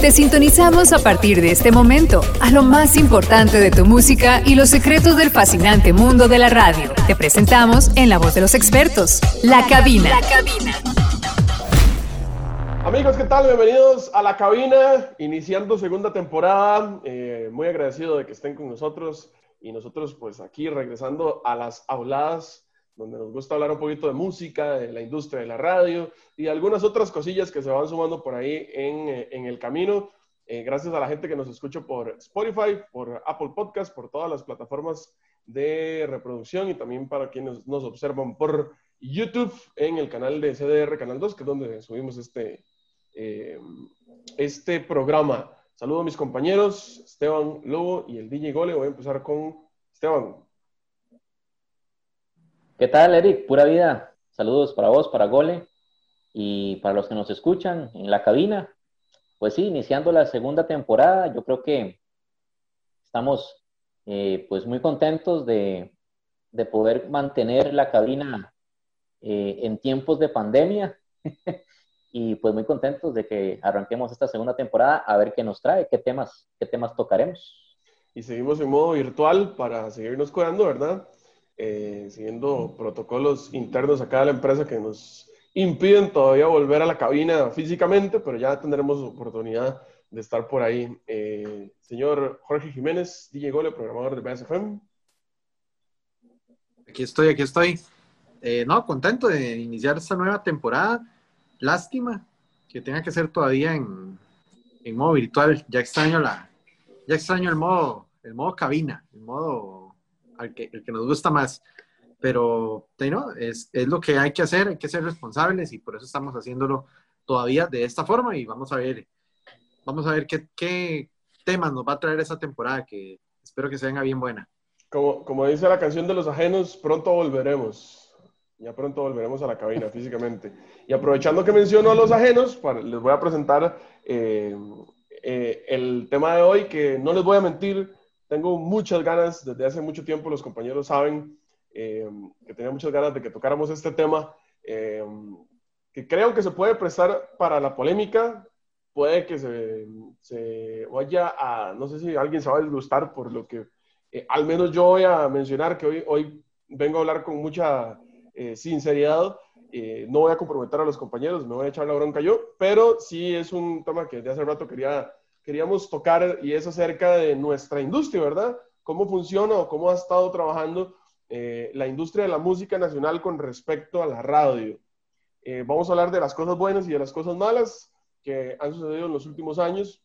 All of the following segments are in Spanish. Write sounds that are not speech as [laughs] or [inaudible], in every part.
Te sintonizamos a partir de este momento a lo más importante de tu música y los secretos del fascinante mundo de la radio. Te presentamos en la voz de los expertos, La Cabina. La Cabina. Amigos, ¿qué tal? Bienvenidos a La Cabina, iniciando segunda temporada. Eh, muy agradecido de que estén con nosotros y nosotros pues aquí regresando a las habladas donde nos gusta hablar un poquito de música, de la industria de la radio y algunas otras cosillas que se van sumando por ahí en, eh, en el camino. Eh, gracias a la gente que nos escucha por Spotify, por Apple Podcast, por todas las plataformas de reproducción y también para quienes nos observan por YouTube en el canal de CDR Canal 2, que es donde subimos este, eh, este programa. Saludo a mis compañeros, Esteban Lobo y el DJ Gole. Voy a empezar con Esteban. ¿Qué tal, Eric? Pura vida. Saludos para vos, para Gole y para los que nos escuchan en la cabina. Pues sí, iniciando la segunda temporada, yo creo que estamos eh, pues muy contentos de, poder mantener la cabina eh, en tiempos de pandemia [laughs] y pues muy contentos de que arranquemos esta segunda temporada a ver qué nos trae, qué temas, qué temas tocaremos. Y seguimos en modo virtual para seguirnos cuidando, ¿verdad? Eh, siguiendo protocolos internos acá de la empresa que nos impiden todavía volver a la cabina físicamente, pero ya tendremos oportunidad de estar por ahí. Eh, señor Jorge Jiménez, DJ Gole, programador de BSFM. Aquí estoy, aquí estoy. Eh, no, contento de iniciar esta nueva temporada. Lástima que tenga que ser todavía en, en modo virtual. Ya extraño la, ya extraño el modo, el modo cabina, el modo al que, el que nos gusta más. Pero ¿no? es, es lo que hay que hacer, hay que ser responsables y por eso estamos haciéndolo todavía de esta forma y vamos a ver, vamos a ver qué, qué temas nos va a traer esta temporada que espero que se venga bien buena. Como, como dice la canción de los ajenos, pronto volveremos. Ya pronto volveremos a la cabina físicamente. Y aprovechando que menciono a los ajenos, les voy a presentar eh, eh, el tema de hoy, que no les voy a mentir, tengo muchas ganas, desde hace mucho tiempo los compañeros saben eh, que tenía muchas ganas de que tocáramos este tema, eh, que creo que se puede prestar para la polémica, puede que se, se, vaya a, no sé si alguien se va a disgustar por lo que eh, al menos yo voy a mencionar, que hoy, hoy vengo a hablar con mucha sinceridad, no voy a comprometer a los compañeros, me voy a echar la bronca yo, pero sí es un tema que de hace rato quería queríamos tocar y es acerca de nuestra industria, ¿verdad? ¿Cómo funciona o cómo ha estado trabajando eh, la industria de la música nacional con respecto a la radio? Eh, vamos a hablar de las cosas buenas y de las cosas malas que han sucedido en los últimos años.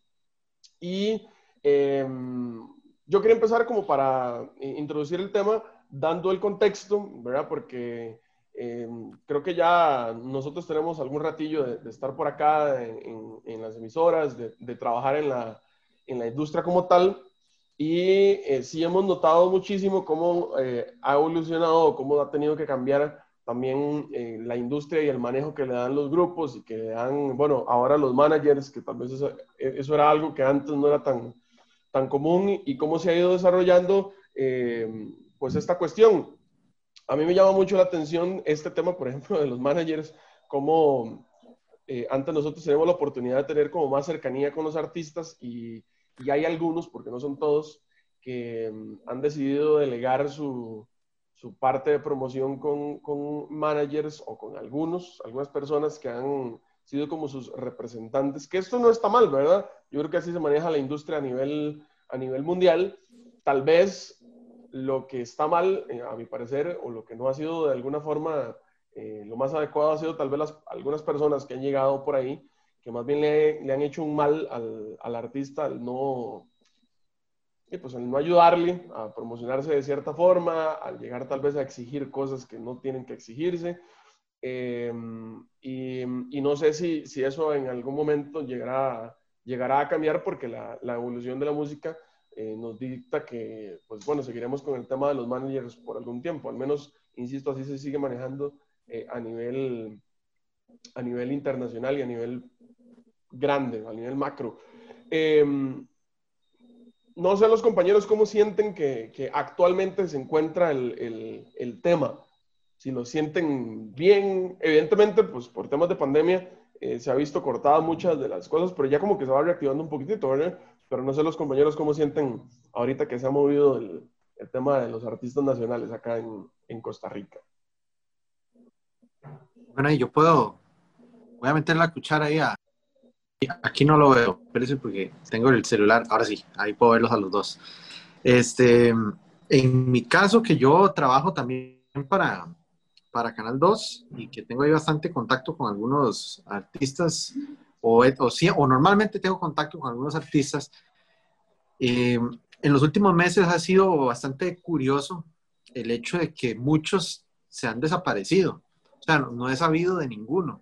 Y em, yo quería empezar como para eh, introducir el tema dando el contexto, ¿verdad? Porque eh, creo que ya nosotros tenemos algún ratillo de, estar por acá en, en, las emisoras, de, de, trabajar en la, en la industria como tal. Y eh, sí hemos notado muchísimo cómo eh, ha evolucionado, cómo ha tenido que cambiar también la industria y el manejo que le dan los grupos y que le dan, bueno, ahora los managers, que tal vez eso, eso era algo que antes no era tan, tan común y cómo se ha ido desarrollando pues esta cuestión. A mí me llama mucho la atención este tema, por ejemplo, de los managers, como eh, antes nosotros tenemos la oportunidad de tener como más cercanía con los artistas y, y hay algunos, porque no son todos, que mm, han decidido delegar su, su parte de promoción con, con, managers o con algunos, algunas personas que han sido como sus representantes, que esto no está mal, ¿verdad? Yo creo que así se maneja la industria a nivel, a nivel mundial. Tal vez lo que está mal, eh, a mi parecer, o lo que no ha sido de alguna forma eh, lo más adecuado ha sido tal vez algunas personas que han llegado por ahí, que más bien le, han hecho un mal al, al artista al no, pues al no ayudarle a promocionarse de cierta forma, al llegar tal vez a exigir cosas que no tienen que exigirse. Em, y, y, no sé si, si, eso en algún momento llegará, llegará a cambiar porque la, la evolución de la música eh, nos dicta que, pues bueno, seguiremos con el tema de los managers por algún tiempo. Al menos, insisto, así se sigue manejando eh, a, nivel, a nivel internacional y a nivel grande, a nivel macro. Em, no sé los compañeros cómo sienten que, actualmente se encuentra el, tema. Si lo sienten bien, evidentemente, pues por temas de pandemia, eh, se ha visto cortadas muchas de las cosas, pero ya como que se va reactivando un poquitito, ¿verdad? Pero no sé los compañeros cómo sienten ahorita que se ha movido el, el tema de los artistas nacionales acá en, en Costa Rica. Bueno, y yo puedo, voy a meter la cuchara ahí a, aquí no lo veo, espérense porque tengo el celular, ahora sí, ahí puedo verlos a los dos. Este, en mi caso, que yo trabajo también para, para Canal 2 y que tengo ahí bastante contacto con algunos artistas, o, o, sí, o normalmente tengo contacto con algunos artistas, eh, en los últimos meses ha sido bastante curioso el hecho de que muchos se han desaparecido. O sea, no, no he sabido de ninguno.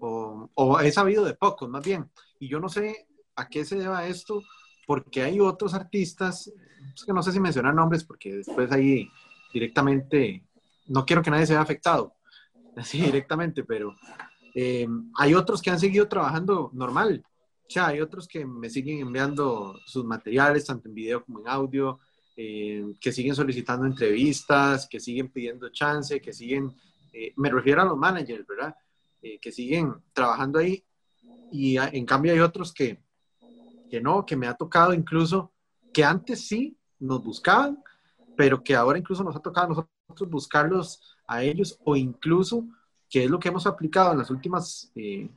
O, o, he sabido de pocos, más bien. Y yo no sé a qué se deba esto, porque hay otros artistas, es que no sé si mencionar nombres, porque después ahí directamente, no quiero que nadie se vea afectado, [laughs] así directamente, pero eh, hay otros que han seguido trabajando normal. O sea, hay otros que me siguen enviando sus materiales, tanto en video como en audio, eh, que siguen solicitando entrevistas, que siguen pidiendo chance, que siguen, eh, me refiero a los managers, ¿verdad? Eh, que siguen trabajando ahí. Y en cambio hay otros que, que no, que me ha tocado incluso, que antes sí nos buscaban, pero que ahora incluso nos ha tocado a nosotros buscarlos a ellos o incluso, que es lo que hemos aplicado en las últimas eh,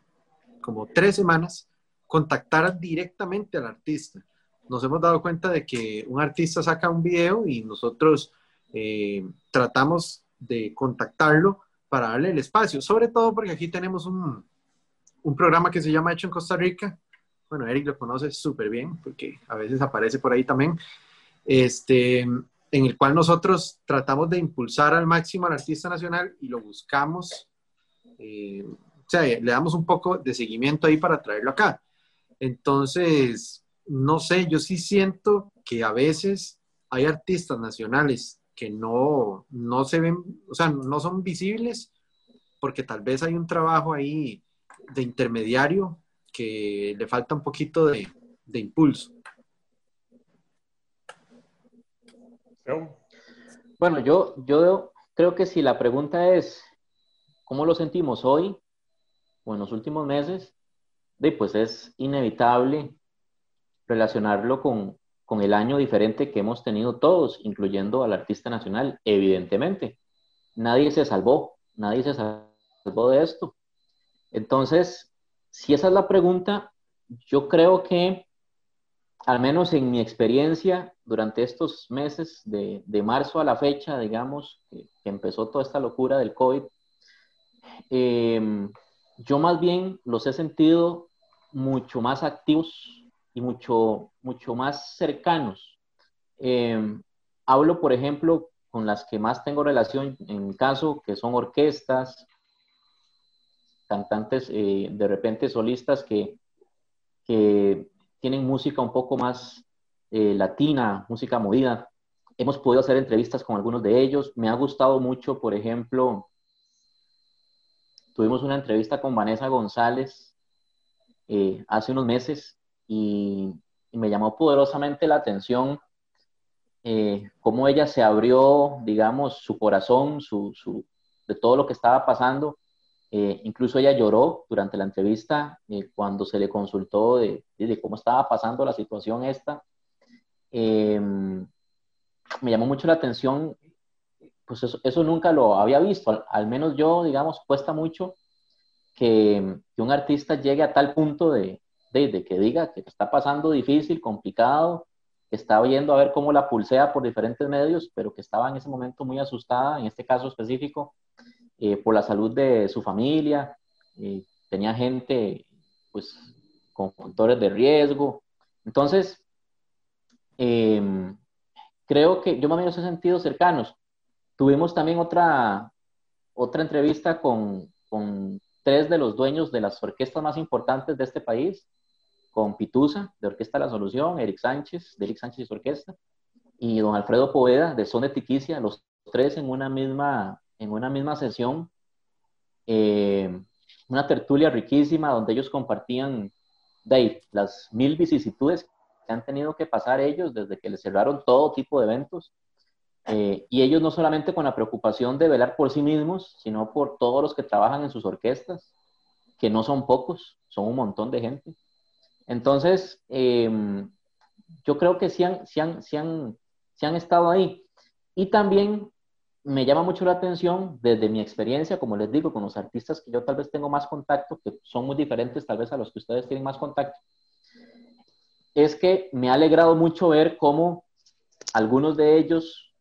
como tres semanas, contactar directamente al artista. Nos hemos dado cuenta de que un artista saca un video y nosotros eh, tratamos de contactarlo para darle el espacio, sobre todo porque aquí tenemos un, un programa que se llama Hecho en Costa Rica. Bueno, Eric lo conoce súper bien porque a veces aparece por ahí también. Este, en el cual nosotros tratamos de impulsar al máximo al artista nacional y lo buscamos, eh, o sea, le damos un poco de seguimiento ahí para traerlo acá. Entonces, no sé, yo sí siento que a veces hay artistas nacionales que no, no se ven, o sea, no son visibles porque tal vez hay un trabajo ahí de intermediario que le falta un poquito de, de impulso. Bueno, yo, yo creo que si la pregunta es, ¿cómo lo sentimos hoy o en los últimos meses? pues es inevitable relacionarlo con, con el año diferente que hemos tenido todos, incluyendo al artista nacional, evidentemente. Nadie se salvó, nadie se salvó de esto. Entonces, si esa es la pregunta, yo creo que, al menos en mi experiencia, durante estos meses de, marzo a la fecha, digamos, que, empezó toda esta locura del COVID, eh, yo más bien los he sentido mucho más activos y mucho, mucho más cercanos. Eh, hablo, por ejemplo, con las que más tengo relación en mi caso, que son orquestas, cantantes, eh, de repente solistas que, que, tienen música un poco más eh, latina, música movida. Hemos podido hacer entrevistas con algunos de ellos. Me ha gustado mucho, por ejemplo, tuvimos una entrevista con Vanessa González, eh, hace unos meses y, me llamó poderosamente la atención eh, cómo ella se abrió, digamos, su corazón, su, su, de todo lo que estaba pasando. Eh, incluso ella lloró durante la entrevista eh, cuando se le consultó de, de, cómo estaba pasando la situación esta. Em, me llamó mucho la atención, pues eso, eso nunca lo había visto, al, al menos yo, digamos, cuesta mucho que, que, un artista llegue a tal punto de, de, de, que diga que está pasando difícil, complicado, que está viendo a ver cómo la pulsea por diferentes medios, pero que estaba en ese momento muy asustada, en este caso específico, eh, por la salud de su familia, eh, tenía gente pues con factores de riesgo. Entonces, eh, creo que yo más o menos he sentido cercanos. Tuvimos también otra, otra entrevista con, con tres de los dueños de las orquestas más importantes de este país, con Pitusa, de Orquesta La Solución, Eric Sánchez, de Eric Sánchez y su orquesta, y don Alfredo Poveda, de Son de Tiquicia, los tres en una misma, en una misma sesión, eh, una tertulia riquísima donde ellos compartían de las mil vicisitudes que han tenido que pasar ellos desde que les cerraron todo tipo de eventos, eh, y ellos no solamente con la preocupación de velar por sí mismos, sino por todos los que trabajan en sus orquestas, que no son pocos, son un montón de gente. Entonces, em, yo creo que sí han, sí, han, sí, han, sí han estado ahí. Y también me llama mucho la atención desde mi experiencia, como les digo, con los artistas que yo tal vez tengo más contacto, que son muy diferentes tal vez a los que ustedes tienen más contacto, es que me ha alegrado mucho ver cómo algunos de ellos,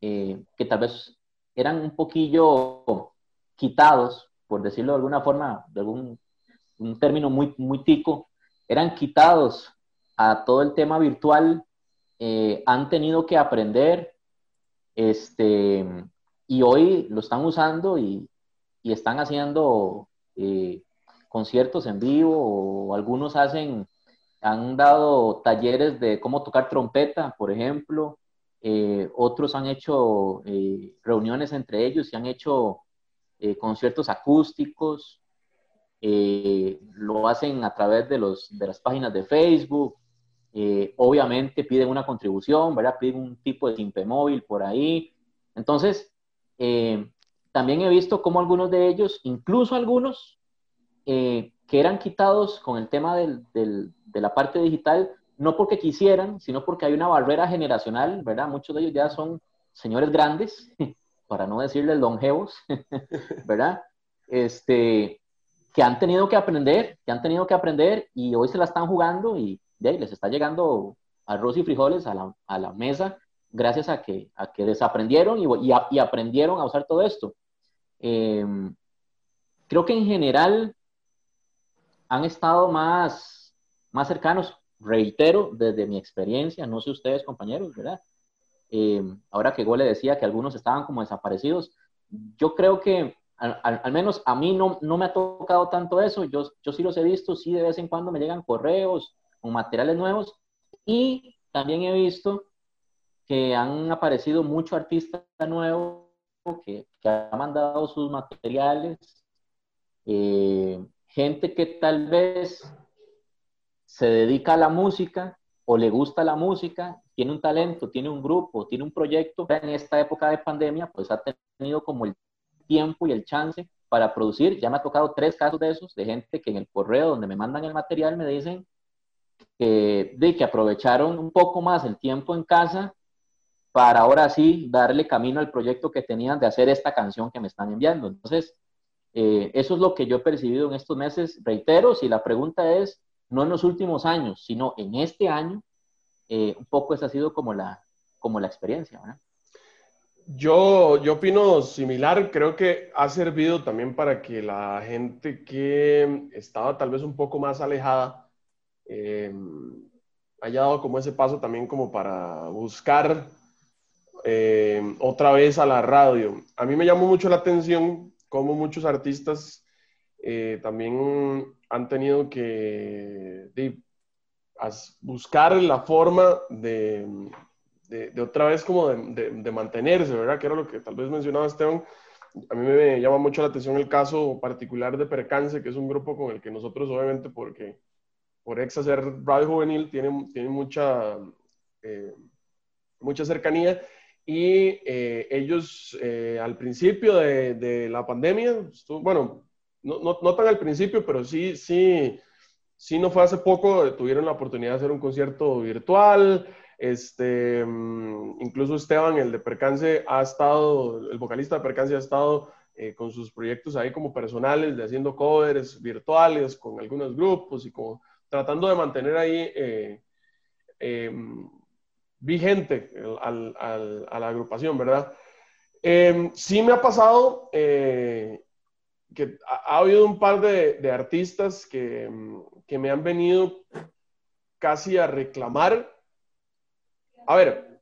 eh, que tal vez eran un poquillo quitados, por decirlo de alguna forma, de algún un término muy, muy tico, eran quitados a todo el tema virtual, eh, han tenido que aprender, este, y hoy lo están usando y, y están haciendo eh, conciertos en vivo, algunos hacen, han dado talleres de cómo tocar trompeta, por ejemplo, eh, otros han hecho reuniones entre ellos y han hecho conciertos acústicos, lo hacen a través de, los, de las páginas de Facebook, eh, obviamente piden una contribución, ¿verdad? Piden un tipo de simpe móvil por ahí. Entonces, eh, también he visto cómo algunos de ellos, incluso algunos eh, que eran quitados con el tema del, del, de la parte digital, no porque quisieran, sino porque hay una barrera generacional, ¿verdad? Muchos de ellos ya son señores grandes, [laughs] para no decirles longevos, [laughs] ¿verdad? Este, que han tenido que aprender, que han tenido que aprender y hoy se la están jugando y de ahí les está llegando arroz y frijoles a la, mesa gracias a que, a que desaprendieron y, y, aprendieron a usar todo esto. Em, creo que en general han estado más, más cercanos, reitero, desde mi experiencia, no sé ustedes compañeros, ¿verdad? Em, ahora que Gole decía que algunos estaban como desaparecidos, yo creo que al, menos a mí no, no, me ha tocado tanto eso, yo, yo sí los he visto, sí de vez en cuando me llegan correos con materiales nuevos. Y también he visto que han aparecido muchos artistas nuevos que, que han mandado sus materiales, eh, gente que tal vez se dedica a la música o le gusta la música, tiene un talento, tiene un grupo, tiene un proyecto, en esta época de pandemia, pues ha tenido como el tiempo y el chance para producir. Ya me ha tocado tres casos de esos, de gente que en el correo donde me mandan el material me dicen, que, de que aprovecharon un poco más el tiempo en casa para ahora sí darle camino al proyecto que tenían de hacer esta canción que me están enviando. Entonces, eh, eso es lo que yo he percibido en estos meses. Reitero, si la pregunta es, no en los últimos años, sino en este año, eh, un poco esa ha sido como la, como la experiencia. Yo, yo opino similar, creo que ha servido también para que la gente que estaba tal vez un poco más alejada eh, haya dado como ese paso también como para buscar eh, otra vez a la radio. A mí me llamó mucho la atención cómo muchos artistas eh, también han tenido que buscar la forma de, de, otra vez como de, de, mantenerse, ¿verdad? Que era lo que tal vez mencionaba Esteban. A mí me llama mucho la atención el caso particular de Percance, que es un grupo con el que nosotros obviamente porque por ex hacer radio juvenil, tiene, tiene mucha, eh, mucha cercanía. Y eh, ellos eh, al principio de, de la pandemia, bueno, no, no, no, tan al principio, pero sí, sí, sí, no fue hace poco, tuvieron la oportunidad de hacer un concierto virtual. Este, mm, incluso Esteban, el de Percance, ha estado, el vocalista de Percance ha estado con sus proyectos ahí como personales, de haciendo covers virtuales con algunos grupos y como tratando de mantener ahí eh, eh, vigente a la agrupación, ¿verdad? Eh, sí me ha pasado que ha, habido un par de, de artistas que, que, me han venido casi a reclamar. A ver,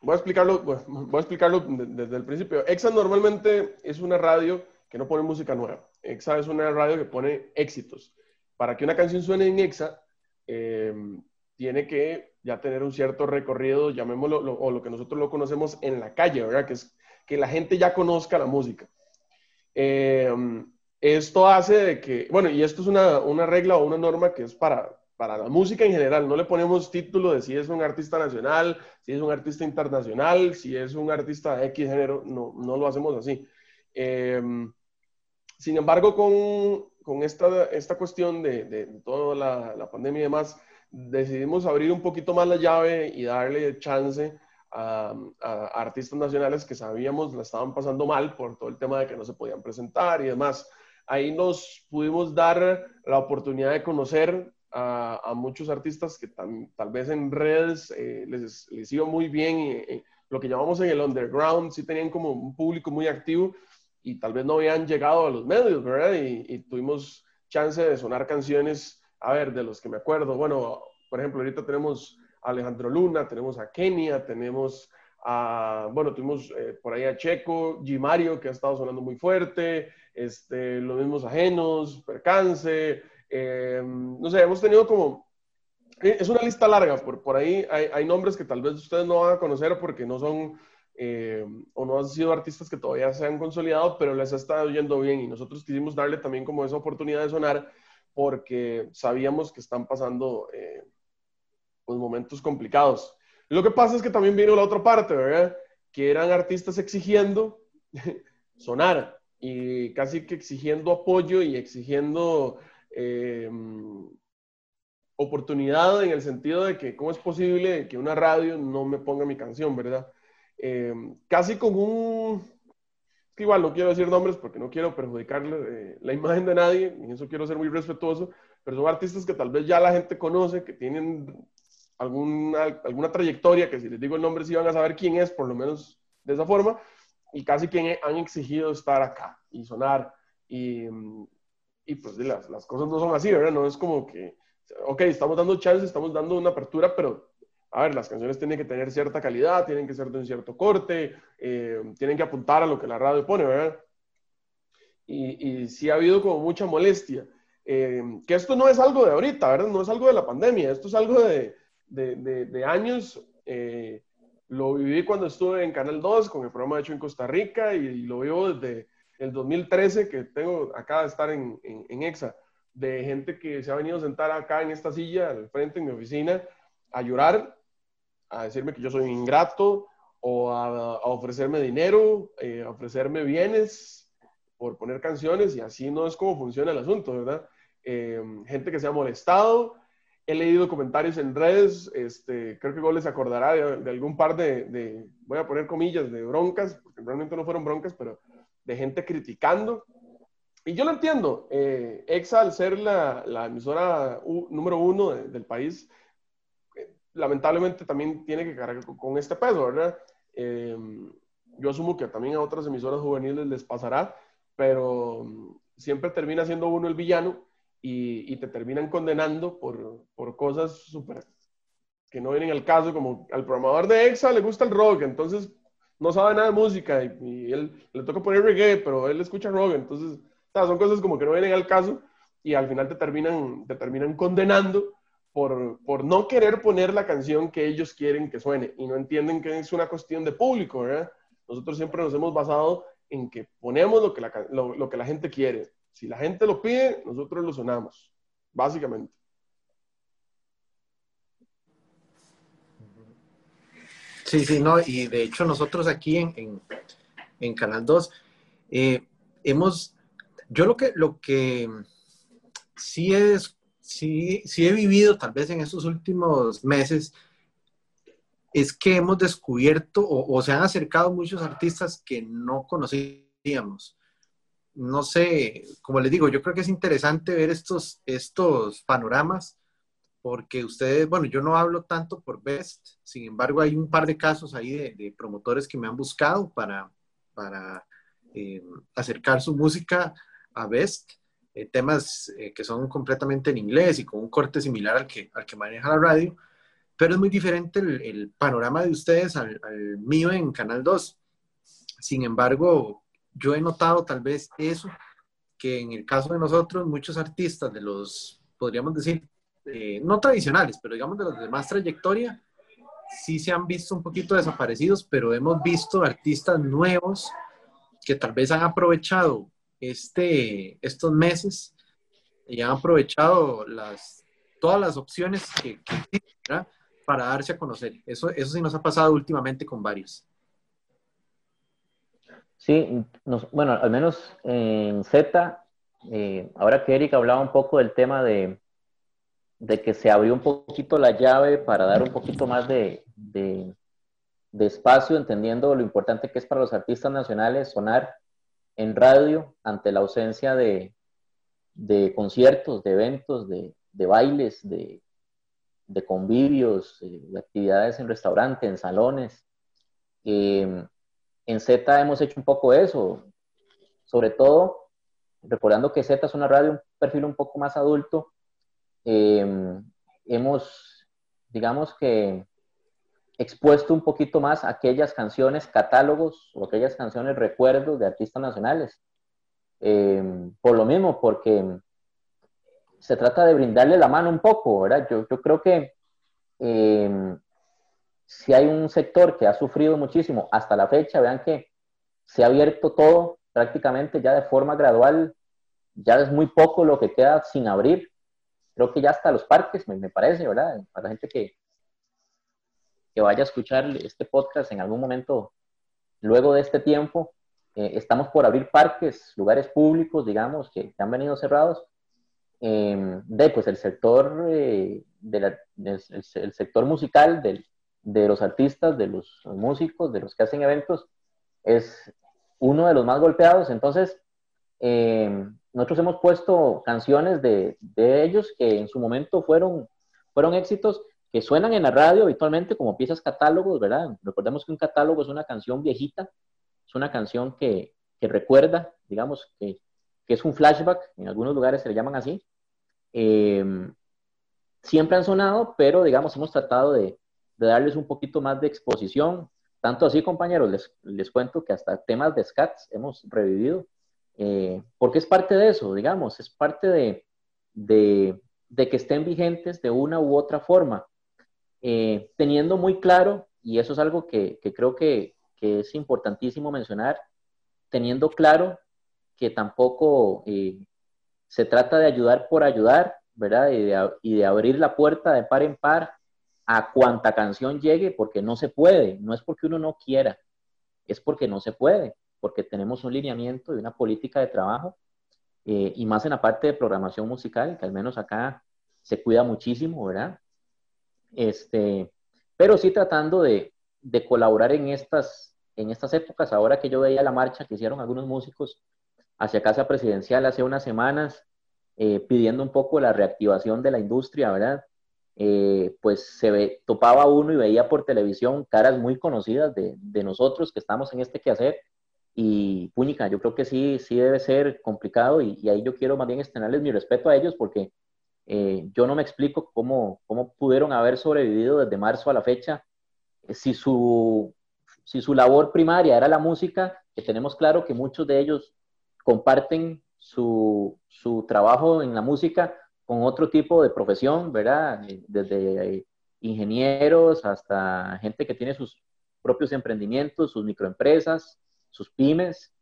voy a explicarlo, voy a explicarlo desde el principio. EXA normalmente es una radio que no pone música nueva. EXA es una radio que pone éxitos para que una canción suene en EXA, eh, tiene que ya tener un cierto recorrido, llamémoslo, o lo que nosotros lo conocemos en la calle, ¿verdad? Que es que la gente ya conozca la música. Eh, esto hace que, bueno, y esto es una, una, regla o una norma que es para, para la música en general, no le ponemos título de si es un artista nacional, si es un artista internacional, si es un artista de X género, no, no lo hacemos así. Eh, sin embargo, con con esta, esta cuestión de, de toda la, la, pandemia y demás, decidimos abrir un poquito más la llave y darle chance a, a, artistas nacionales que sabíamos la estaban pasando mal por todo el tema de que no se podían presentar y demás. Ahí nos pudimos dar la oportunidad de conocer a, muchos artistas que tal vez en redes eh, les, les, iba muy bien, y, lo que llamamos en el underground, sí tenían como un público muy activo y tal vez no habían llegado a los medios, ¿verdad? Y, tuvimos chance de sonar canciones, a ver, de los que me acuerdo. Bueno, por ejemplo, ahorita tenemos a Alejandro Luna, tenemos a Kenia, tenemos a, bueno, tuvimos eh, por ahí a Checo, G. Que ha estado sonando muy fuerte, este, los mismos ajenos, Percance, eh, no sé, hemos tenido como, eh, es una lista larga, por, por ahí hay, hay nombres que tal vez ustedes no van a conocer porque no son eh, o no han sido artistas que todavía se han consolidado, pero les ha estado yendo bien y nosotros quisimos darle también como esa oportunidad de sonar porque sabíamos que están pasando eh, pues, momentos complicados. Lo que pasa es que también vino la otra parte, ¿verdad? Que eran artistas exigiendo [laughs] sonar y casi que exigiendo apoyo y exigiendo eh, oportunidad en el sentido de que cómo es posible que una radio no me ponga mi canción, ¿verdad? eh, casi con un, es que igual no quiero decir nombres porque no quiero perjudicarle eh, la imagen de nadie, y eso quiero ser muy respetuoso, pero son artistas que tal vez ya la gente conoce, que tienen alguna, alguna trayectoria, que si les digo el nombre sí van a saber quién es, por lo menos de esa forma, y casi que han exigido estar acá y sonar, y, y pues las, las cosas no son así, ¿verdad? No es como que, ok, estamos dando chance, estamos dando una apertura, pero a ver, las canciones tienen que tener cierta calidad, tienen que ser de un cierto corte, eh, tienen que apuntar a lo que la radio pone, ¿verdad? Y, y sí ha habido como mucha molestia. Eh, que esto no es algo de ahorita, ¿verdad? No es algo de la pandemia, esto es algo de, de, de, de años. Eh, lo viví cuando estuve en Canal 2 con el programa hecho en Costa Rica y, y lo vivo desde el 2013 que tengo acá de estar en, en, en EXA, de gente que se ha venido a sentar acá en esta silla al frente en mi oficina a llorar a decirme que yo soy ingrato o a, a ofrecerme dinero, eh, a ofrecerme bienes por poner canciones y así no es como funciona el asunto, ¿verdad? Eh, gente que se ha molestado, he leído comentarios en redes, este, creo que Goles se acordará de, de algún par de, de, voy a poner comillas, de broncas, porque realmente no fueron broncas, pero de gente criticando. Y yo lo entiendo, eh, EXA al ser la, la emisora número uno de, del país, lamentablemente también tiene que cargar con este peso, ¿verdad? Eh, yo asumo que también a otras emisoras juveniles les pasará, pero siempre termina siendo uno el villano y, y te terminan condenando por, por cosas súper que no vienen al caso, como al programador de EXA le gusta el rock, entonces no sabe nada de música y, él le toca poner reggae, pero él escucha rock, entonces o son cosas como que no vienen al caso y al final te terminan, te terminan condenando por, por, no querer poner la canción que ellos quieren que suene y no entienden que es una cuestión de público. Nosotros siempre nos hemos basado en que ponemos lo que la, lo, lo que la gente quiere. Si la gente lo pide, nosotros lo sonamos, básicamente. Sí, sí, no, y de hecho nosotros aquí en, en, en Canal 2 eh, hemos, yo lo que, lo que sí es sí, sí he vivido tal vez en estos últimos meses es que hemos descubierto o, o, se han acercado muchos artistas que no conocíamos. No sé, como les digo, yo creo que es interesante ver estos, estos panoramas porque ustedes, bueno, yo no hablo tanto por Best, sin embargo hay un par de casos ahí de, de promotores que me han buscado para, para eh, acercar su música a Best eh, temas eh, que son completamente en inglés y con un corte similar al que, al que maneja la radio, pero es muy diferente el, el panorama de ustedes al, al, mío en Canal 2. Sin embargo, yo he notado tal vez eso, que en el caso de nosotros, muchos artistas de los, podríamos decir, eh, no tradicionales, pero digamos de los de más trayectoria, sí se han visto un poquito desaparecidos, pero hemos visto artistas nuevos que tal vez han aprovechado este, estos meses y han aprovechado las, todas las opciones que, para darse a conocer. Eso, eso sí nos ha pasado últimamente con varios. Sí, bueno, al menos en Z eh, ahora que Eric hablaba un poco del tema de, de que se abrió un poquito la llave para dar un poquito más de, de, espacio, entendiendo lo importante que es para los artistas nacionales sonar en radio ante la ausencia de, de conciertos, de eventos, de, de bailes, de, de convivios, eh, de actividades en restaurantes, en salones. Eh, en Z hemos hecho un poco eso, sobre todo recordando que Z es una radio, un perfil un poco más adulto, eh, hemos, digamos que, expuesto un poquito más aquellas canciones, catálogos o aquellas canciones recuerdos de artistas nacionales. por lo mismo, porque se trata de brindarle la mano un poco, ¿verdad? Yo, yo creo que eh, si hay un sector que ha sufrido muchísimo hasta la fecha, vean que se ha abierto todo prácticamente ya de forma gradual, ya es muy poco lo que queda sin abrir. Creo que ya hasta los parques, me, parece, ¿verdad? Para la gente que, que vaya a escuchar este podcast en algún momento, luego de este tiempo, eh, estamos por abrir parques, lugares públicos, digamos, que han venido cerrados, Em, de pues el sector, eh, de el, sector musical de los artistas, de los músicos, de los que hacen eventos, es uno de los más golpeados. Entonces, em, nosotros hemos puesto canciones de, de, ellos que en su momento fueron, fueron éxitos que suenan en la radio habitualmente como piezas catálogos, ¿verdad? Recordemos que un catálogo es una canción viejita, es una canción que, que recuerda, digamos, que, que, es un flashback, en algunos lugares se le llaman así, Em, siempre han sonado, pero digamos, hemos tratado de, darles un poquito más de exposición. Tanto así, compañeros, les, les cuento que hasta temas de scats hemos revivido, eh, porque es parte de eso, digamos, es parte de, que estén vigentes de una u otra forma, eh, teniendo muy claro, y eso es algo que, creo que, es importantísimo mencionar, teniendo claro que tampoco eh, se trata de ayudar por ayudar, ¿verdad? Y de, abrir la puerta de par en par a cuanta canción llegue, porque no se puede, no es porque uno no quiera, es porque no se puede, porque tenemos un lineamiento y una política de trabajo, eh, y más en la parte de programación musical, que al menos acá se cuida muchísimo, ¿verdad? Este, pero sí tratando de, de colaborar en estas, en estas épocas, ahora que yo veía la marcha que hicieron algunos músicos hacia Casa Presidencial hace unas semanas, eh, pidiendo un poco la reactivación de la industria, ¿verdad? Eh, pues se ve, topaba uno y veía por televisión caras muy conocidas de, de, nosotros que estamos en este quehacer. Y Púnica, yo creo que sí, sí debe ser complicado y, y ahí yo quiero más bien externarles mi respeto a ellos porque eh, yo no me explico cómo, cómo pudieron haber sobrevivido desde marzo a la fecha si su, si su labor primaria era la música, que tenemos claro que muchos de ellos comparten su, su, trabajo en la música con otro tipo de profesión, ¿verdad? Eh, desde eh, ingenieros hasta gente que tiene sus propios emprendimientos, sus microempresas, sus pymes.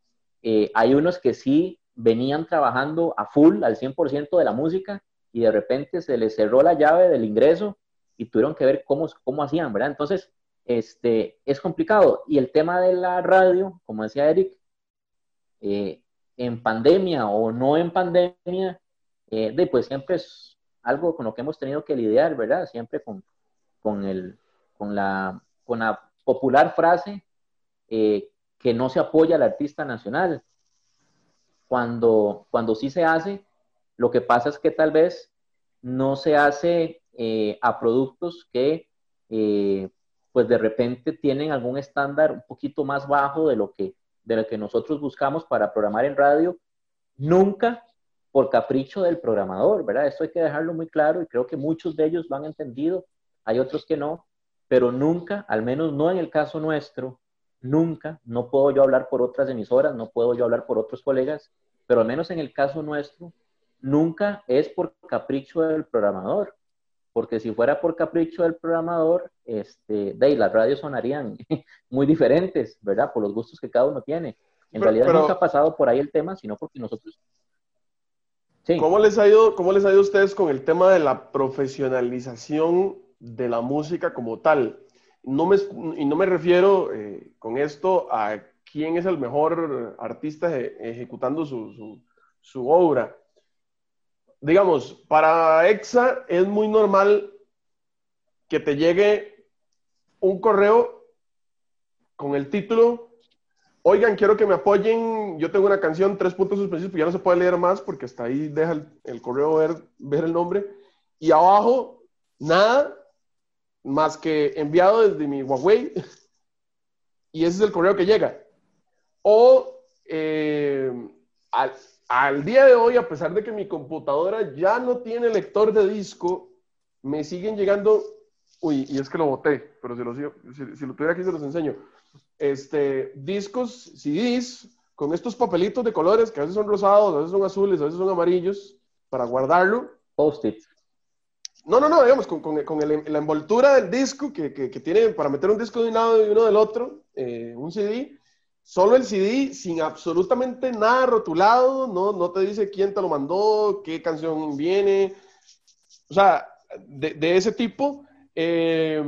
Eh, hay unos que sí venían trabajando a full, al 100% de la música, y de repente se les cerró la llave del ingreso y tuvieron que ver cómo, cómo hacían, ¿verdad? Entonces, este, es complicado. Y el tema de la radio, como decía Eric, eh, en pandemia o no en pandemia, eh, de, pues siempre es algo con lo que hemos tenido que lidiar, ¿verdad? Siempre con, con, el, con, la, con la popular frase eh, que no se apoya al artista nacional. Cuando, cuando sí se hace, lo que pasa es que tal vez no se hace eh, a productos que pues de repente tienen algún estándar un poquito más bajo de lo que de lo que nosotros buscamos para programar en radio, nunca por capricho del programador, ¿verdad? Esto hay que dejarlo muy claro y creo que muchos de ellos lo han entendido, hay otros que no, pero nunca, al menos no en el caso nuestro, nunca, no puedo yo hablar por otras emisoras, no puedo yo hablar por otros colegas, pero al menos en el caso nuestro, nunca es por capricho del programador porque si fuera por capricho del programador, este, de ahí las radios sonarían [laughs] muy diferentes, ¿verdad? Por los gustos que cada uno tiene. En realidad nunca ha pasado por ahí el tema, sino porque nosotros... Sí. ¿Cómo, les ha ido, ¿Cómo les ha ido a ustedes con el tema de la profesionalización de la música como tal? No me, y no me refiero eh, con esto a quién es el mejor artista ejecutando su, su obra. Digamos, para EXA es muy normal que te llegue un correo con el título, oigan, quiero que me apoyen, yo tengo una canción, tres puntos suspensivos, ya no se puede leer más porque hasta ahí deja el, correo ver, ver el nombre, y abajo, nada más que enviado desde mi Huawei, y ese es el correo que llega. O eh, al, al día de hoy, a pesar de que mi computadora ya no tiene lector de disco, me siguen llegando, uy, y es que lo boté, pero si lo, si, lo tuviera aquí se los enseño, este, discos, CDs, con estos papelitos de colores que a veces son rosados, a veces son azules, a veces son amarillos, para guardarlo. Post-it. No, no, no, digamos, con, con, con la envoltura del disco que, que, que, tiene para meter un disco de un lado y uno del otro, eh, un CD, Solo el CD sin absolutamente nada rotulado, no, no te dice quién te lo mandó, qué canción viene. O sea, de, de ese tipo. Eh,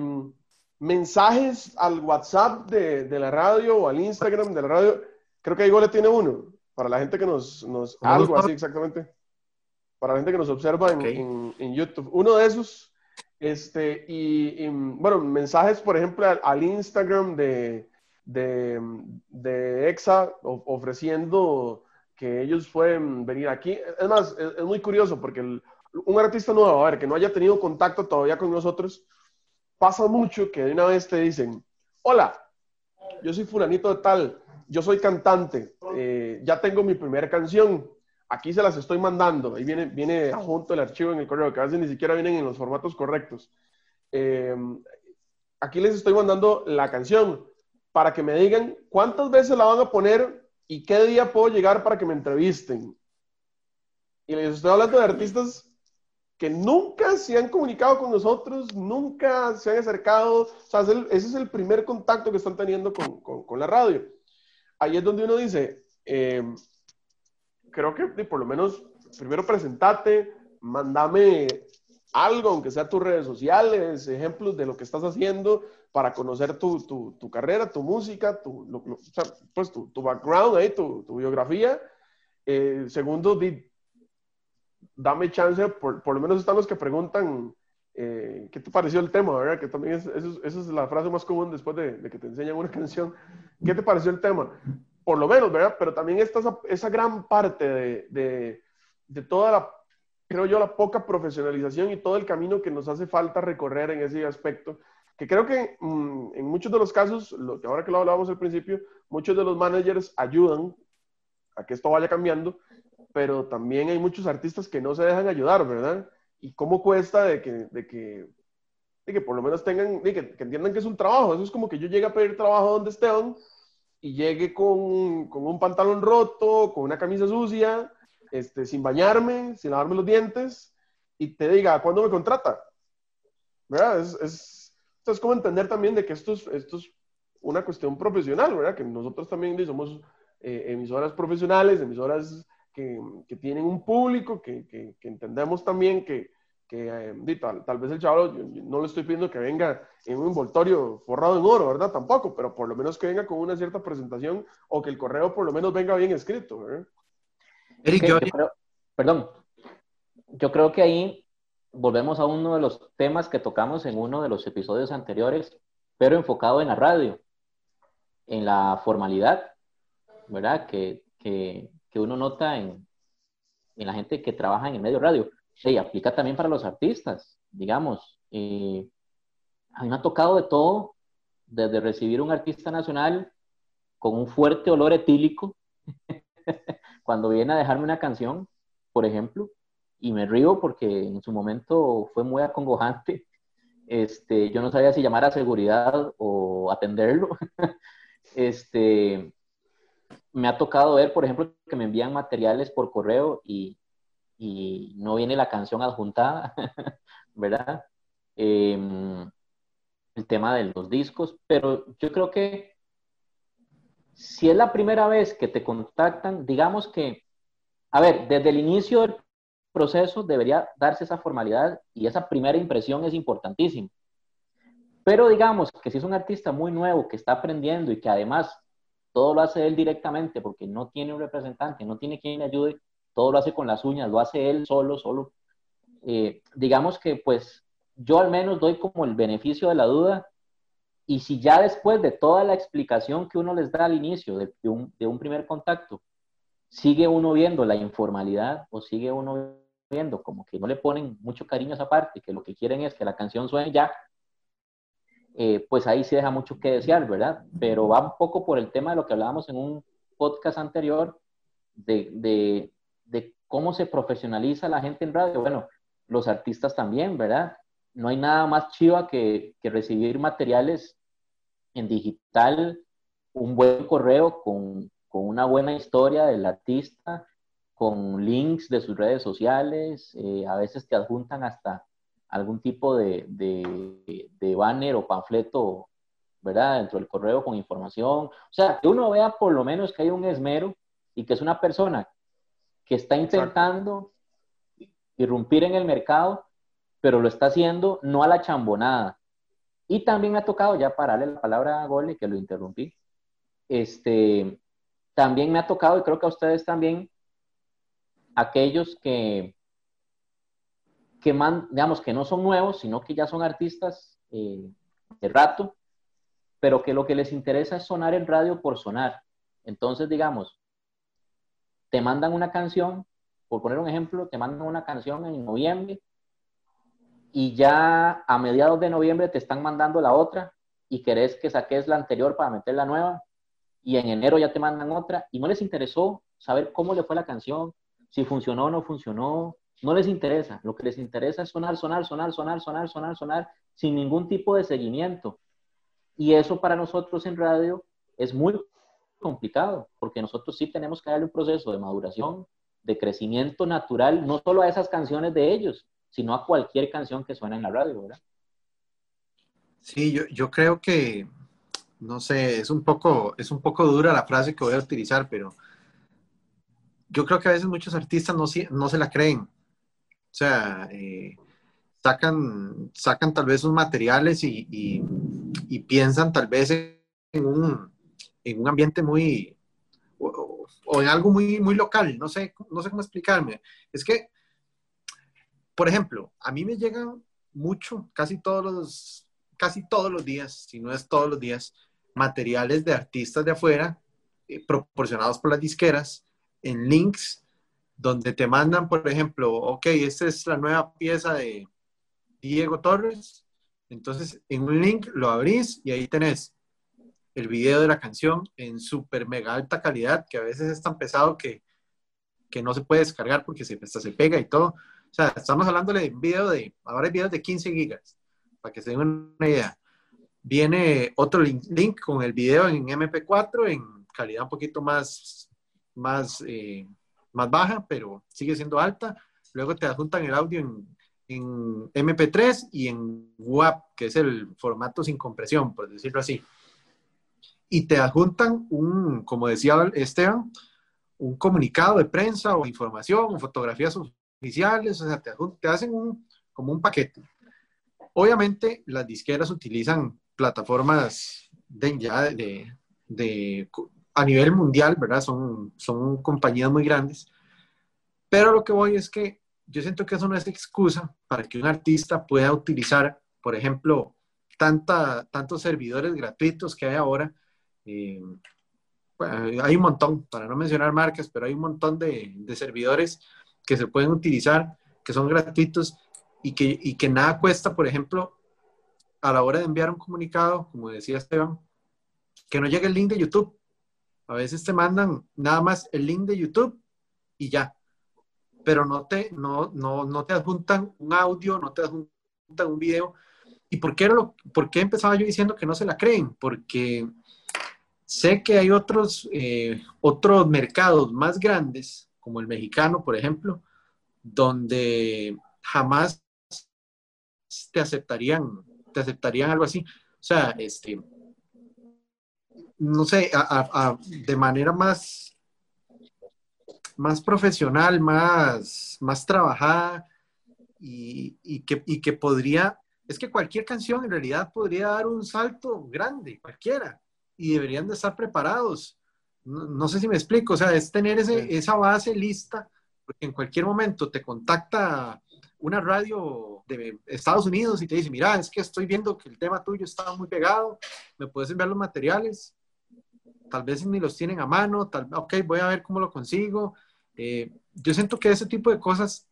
mensajes al WhatsApp de, de, la radio o al Instagram de la radio. Creo que ahí le tiene uno. Para la gente que nos. nos algo así, exactamente. Para la gente que nos observa en, en, en YouTube. Uno de esos. Este, y, y, bueno, mensajes, por ejemplo, al, al Instagram de, de, de EXA ofreciendo que ellos pueden venir aquí. Es más, es, muy curioso porque un artista nuevo, a ver, que no haya tenido contacto todavía con nosotros, pasa mucho que de una vez te dicen, hola, yo soy fulanito de tal, yo soy cantante, eh, ya tengo mi primera canción, aquí se las estoy mandando, ahí viene, viene junto el archivo en el correo, que a veces ni siquiera vienen en los formatos correctos. Eh, aquí les estoy mandando la canción para que me digan cuántas veces la van a poner y qué día puedo llegar para que me entrevisten. Y les estoy hablando de artistas que nunca se han comunicado con nosotros, nunca se han acercado. O sea, ese es el primer contacto que están teniendo con, con, la radio. Ahí es donde uno dice, eh, creo que por lo menos primero presentate, mándame algo, aunque sea tus redes sociales, ejemplos de lo que estás haciendo para conocer tu, tu, tu carrera, tu música, tu, pues tu, tu, background, ahí, tu, biografía. Eh, segundo, di, dame chance, por, por, lo menos están los que preguntan eh, qué te pareció el tema, ¿verdad? Que también es, eso, es la frase más común después de, de, que te enseñan una [laughs] canción. ¿Qué te pareció el tema? Por lo menos, ¿verdad? Pero también está esa, esa gran parte de, de, de toda la creo yo, la poca profesionalización y todo el camino que nos hace falta recorrer en ese aspecto, que creo que mm, en muchos de los casos, lo, ahora que lo hablábamos al principio, muchos de los managers ayudan a que esto vaya cambiando, pero también hay muchos artistas que no se dejan ayudar, ¿verdad? Y cómo cuesta de que, de que, de que por lo menos tengan, que, que, entiendan que es un trabajo. Eso es como que yo llegue a pedir trabajo donde Esteban y llegue con, con un pantalón roto, con una camisa sucia, este, sin bañarme, sin lavarme los dientes, y te diga, ¿cuándo me contrata? ¿Verdad? Es, es, es como entender también de que esto es, esto es una cuestión profesional, ¿verdad? Que nosotros también somos eh, emisoras profesionales, emisoras que, que, tienen un público, que, que, que entendemos también que, eh, tal, tal, vez el chaval, no le estoy pidiendo que venga en un envoltorio forrado en oro, ¿verdad? Tampoco, pero por lo menos que venga con una cierta presentación o que el correo por lo menos venga bien escrito, ¿verdad? perdón, yo creo que ahí volvemos a uno de los temas que tocamos en uno de los episodios anteriores, pero enfocado en la radio, en la formalidad, ¿verdad? Que, que, que uno nota en, en, la gente que trabaja en el medio radio. Sí, aplica también para los artistas, digamos. Eh, a mí me ha tocado de todo, desde recibir un artista nacional con un fuerte olor etílico, [laughs] cuando viene a dejarme una canción, por ejemplo, y me río porque en su momento fue muy acongojante. [laughs] Este, yo no sabía si llamar a seguridad o atenderlo. [laughs] este, me ha tocado ver, por ejemplo, que me envían materiales por correo y, y no viene la canción adjuntada, [laughs] ¿verdad? Em, el tema de los discos, pero yo creo que si es la primera vez que te contactan, digamos que, a ver, desde el inicio del proceso debería darse esa formalidad y esa primera impresión es importantísima. Pero digamos que si es un artista muy nuevo que está aprendiendo y que además todo lo hace él directamente porque no tiene un representante, no tiene quien le ayude, todo lo hace con las uñas, lo hace él solo, solo. Eh, digamos que pues yo al menos doy como el beneficio de la duda y si ya después de toda la explicación que uno les da al inicio de, un, de un primer contacto, sigue uno viendo la informalidad o sigue uno viendo como que no le ponen mucho cariño a esa parte, que lo que quieren es que la canción suene ya, eh, pues ahí se deja mucho que desear, ¿verdad? Pero va un poco por el tema de lo que hablábamos en un podcast anterior, de, de cómo se profesionaliza la gente en radio. Bueno, los artistas también, ¿verdad? No hay nada más chiva que, que recibir materiales en digital, un buen correo con, con una buena historia del artista, con links de sus redes sociales, eh, a veces te adjuntan hasta algún tipo de, de, banner o panfleto, ¿verdad? Dentro del correo con información. O sea, que uno vea por lo menos que hay un esmero y que es una persona que está intentando irrumpir en el mercado, pero lo está haciendo no a la chambonada. Y también me ha tocado, ya pararle la palabra a Gole, que lo interrumpí, este, también me ha tocado, y creo que a ustedes también, aquellos que, que digamos, que no son nuevos, sino que ya son artistas eh, de rato, pero que lo que les interesa es sonar en radio por sonar. Entonces, digamos, te mandan una canción, por poner un ejemplo, te mandan una canción en noviembre y ya a mediados de noviembre te están mandando la otra y querés que saques la anterior para meter la nueva y en enero ya te mandan otra y no les interesó saber cómo le fue la canción, si funcionó o no funcionó, no les interesa. Lo que les interesa es sonar, sonar, sonar, sonar, sonar, sonar, sonar, sin ningún tipo de seguimiento. Y eso para nosotros en radio es muy complicado, porque nosotros sí tenemos que darle un proceso de maduración, de crecimiento natural, no solo a esas canciones de ellos, sino a cualquier canción que suena en la radio, ¿verdad? Sí, yo, yo creo que, no sé, es un, poco, es un poco dura la frase que voy a utilizar, pero yo creo que a veces muchos artistas no, no se la creen. O sea, eh, sacan, sacan tal vez sus materiales y, y, piensan tal vez en un, en un ambiente muy, o, o, en algo muy, muy local, no sé, no sé cómo explicarme. Es que, por ejemplo, a mí me llegan mucho, casi todos los, casi todos los días, si no es todos los días, materiales de artistas de afuera, eh, proporcionados por las disqueras, en links donde te mandan, por ejemplo, ok, esta es la nueva pieza de Diego Torres. Entonces, en un link lo abrís y ahí tenés el video de la canción en súper mega alta calidad, que a veces es tan pesado que, que no se puede descargar porque se, hasta se pega y todo. O sea, estamos hablando de un video de, ahora hay videos de 15 gigas, para que se den una idea. Viene otro link, link con el video en MP4 en calidad un poquito más más, eh, más baja, pero sigue siendo alta. Luego te adjuntan el audio en, en MP3 y en WAP, que es el formato sin compresión, por decirlo así. Y te adjuntan un, como decía Esteban, un comunicado de prensa o información o fotografías oficiales, o sea, te, te hacen un, como un paquete. Obviamente las disqueras utilizan plataformas de, ya de, de, a nivel mundial, ¿verdad? Son, son compañías muy grandes. Pero lo que voy es que yo siento que eso no es excusa para que un artista pueda utilizar, por ejemplo, tanta, tantos servidores gratuitos que hay ahora. Eh, hay un montón, para no mencionar marcas, pero hay un montón de, de, servidores que se pueden utilizar, que son gratuitos y que, y que nada cuesta, por ejemplo, a la hora de enviar un comunicado, como decía Esteban, que no llegue el link de YouTube. A veces te mandan nada más el link de YouTube y ya. Pero no te, no, no, no te adjuntan un audio, no te adjuntan un video. ¿Y por qué, lo, por qué empezaba yo diciendo que no se la creen? Porque sé que hay otros, eh, otros mercados más grandes, como el mexicano, por ejemplo, donde jamás te aceptarían, te aceptarían algo así. O sea, este, no sé, de manera más, más profesional, más, más trabajada y, que, que podría, es que cualquier canción en realidad podría dar un salto grande, cualquiera, y deberían de estar preparados. No, sé si me explico, o sea, es tener esa base lista, porque en cualquier momento te contacta una radio de Estados Unidos y te dice, mira, es que estoy viendo que el tema tuyo está muy pegado, me puedes enviar los materiales, tal vez ni los tienen a mano, tal, ok, voy a ver cómo lo consigo. Eh, yo siento que ese tipo de cosas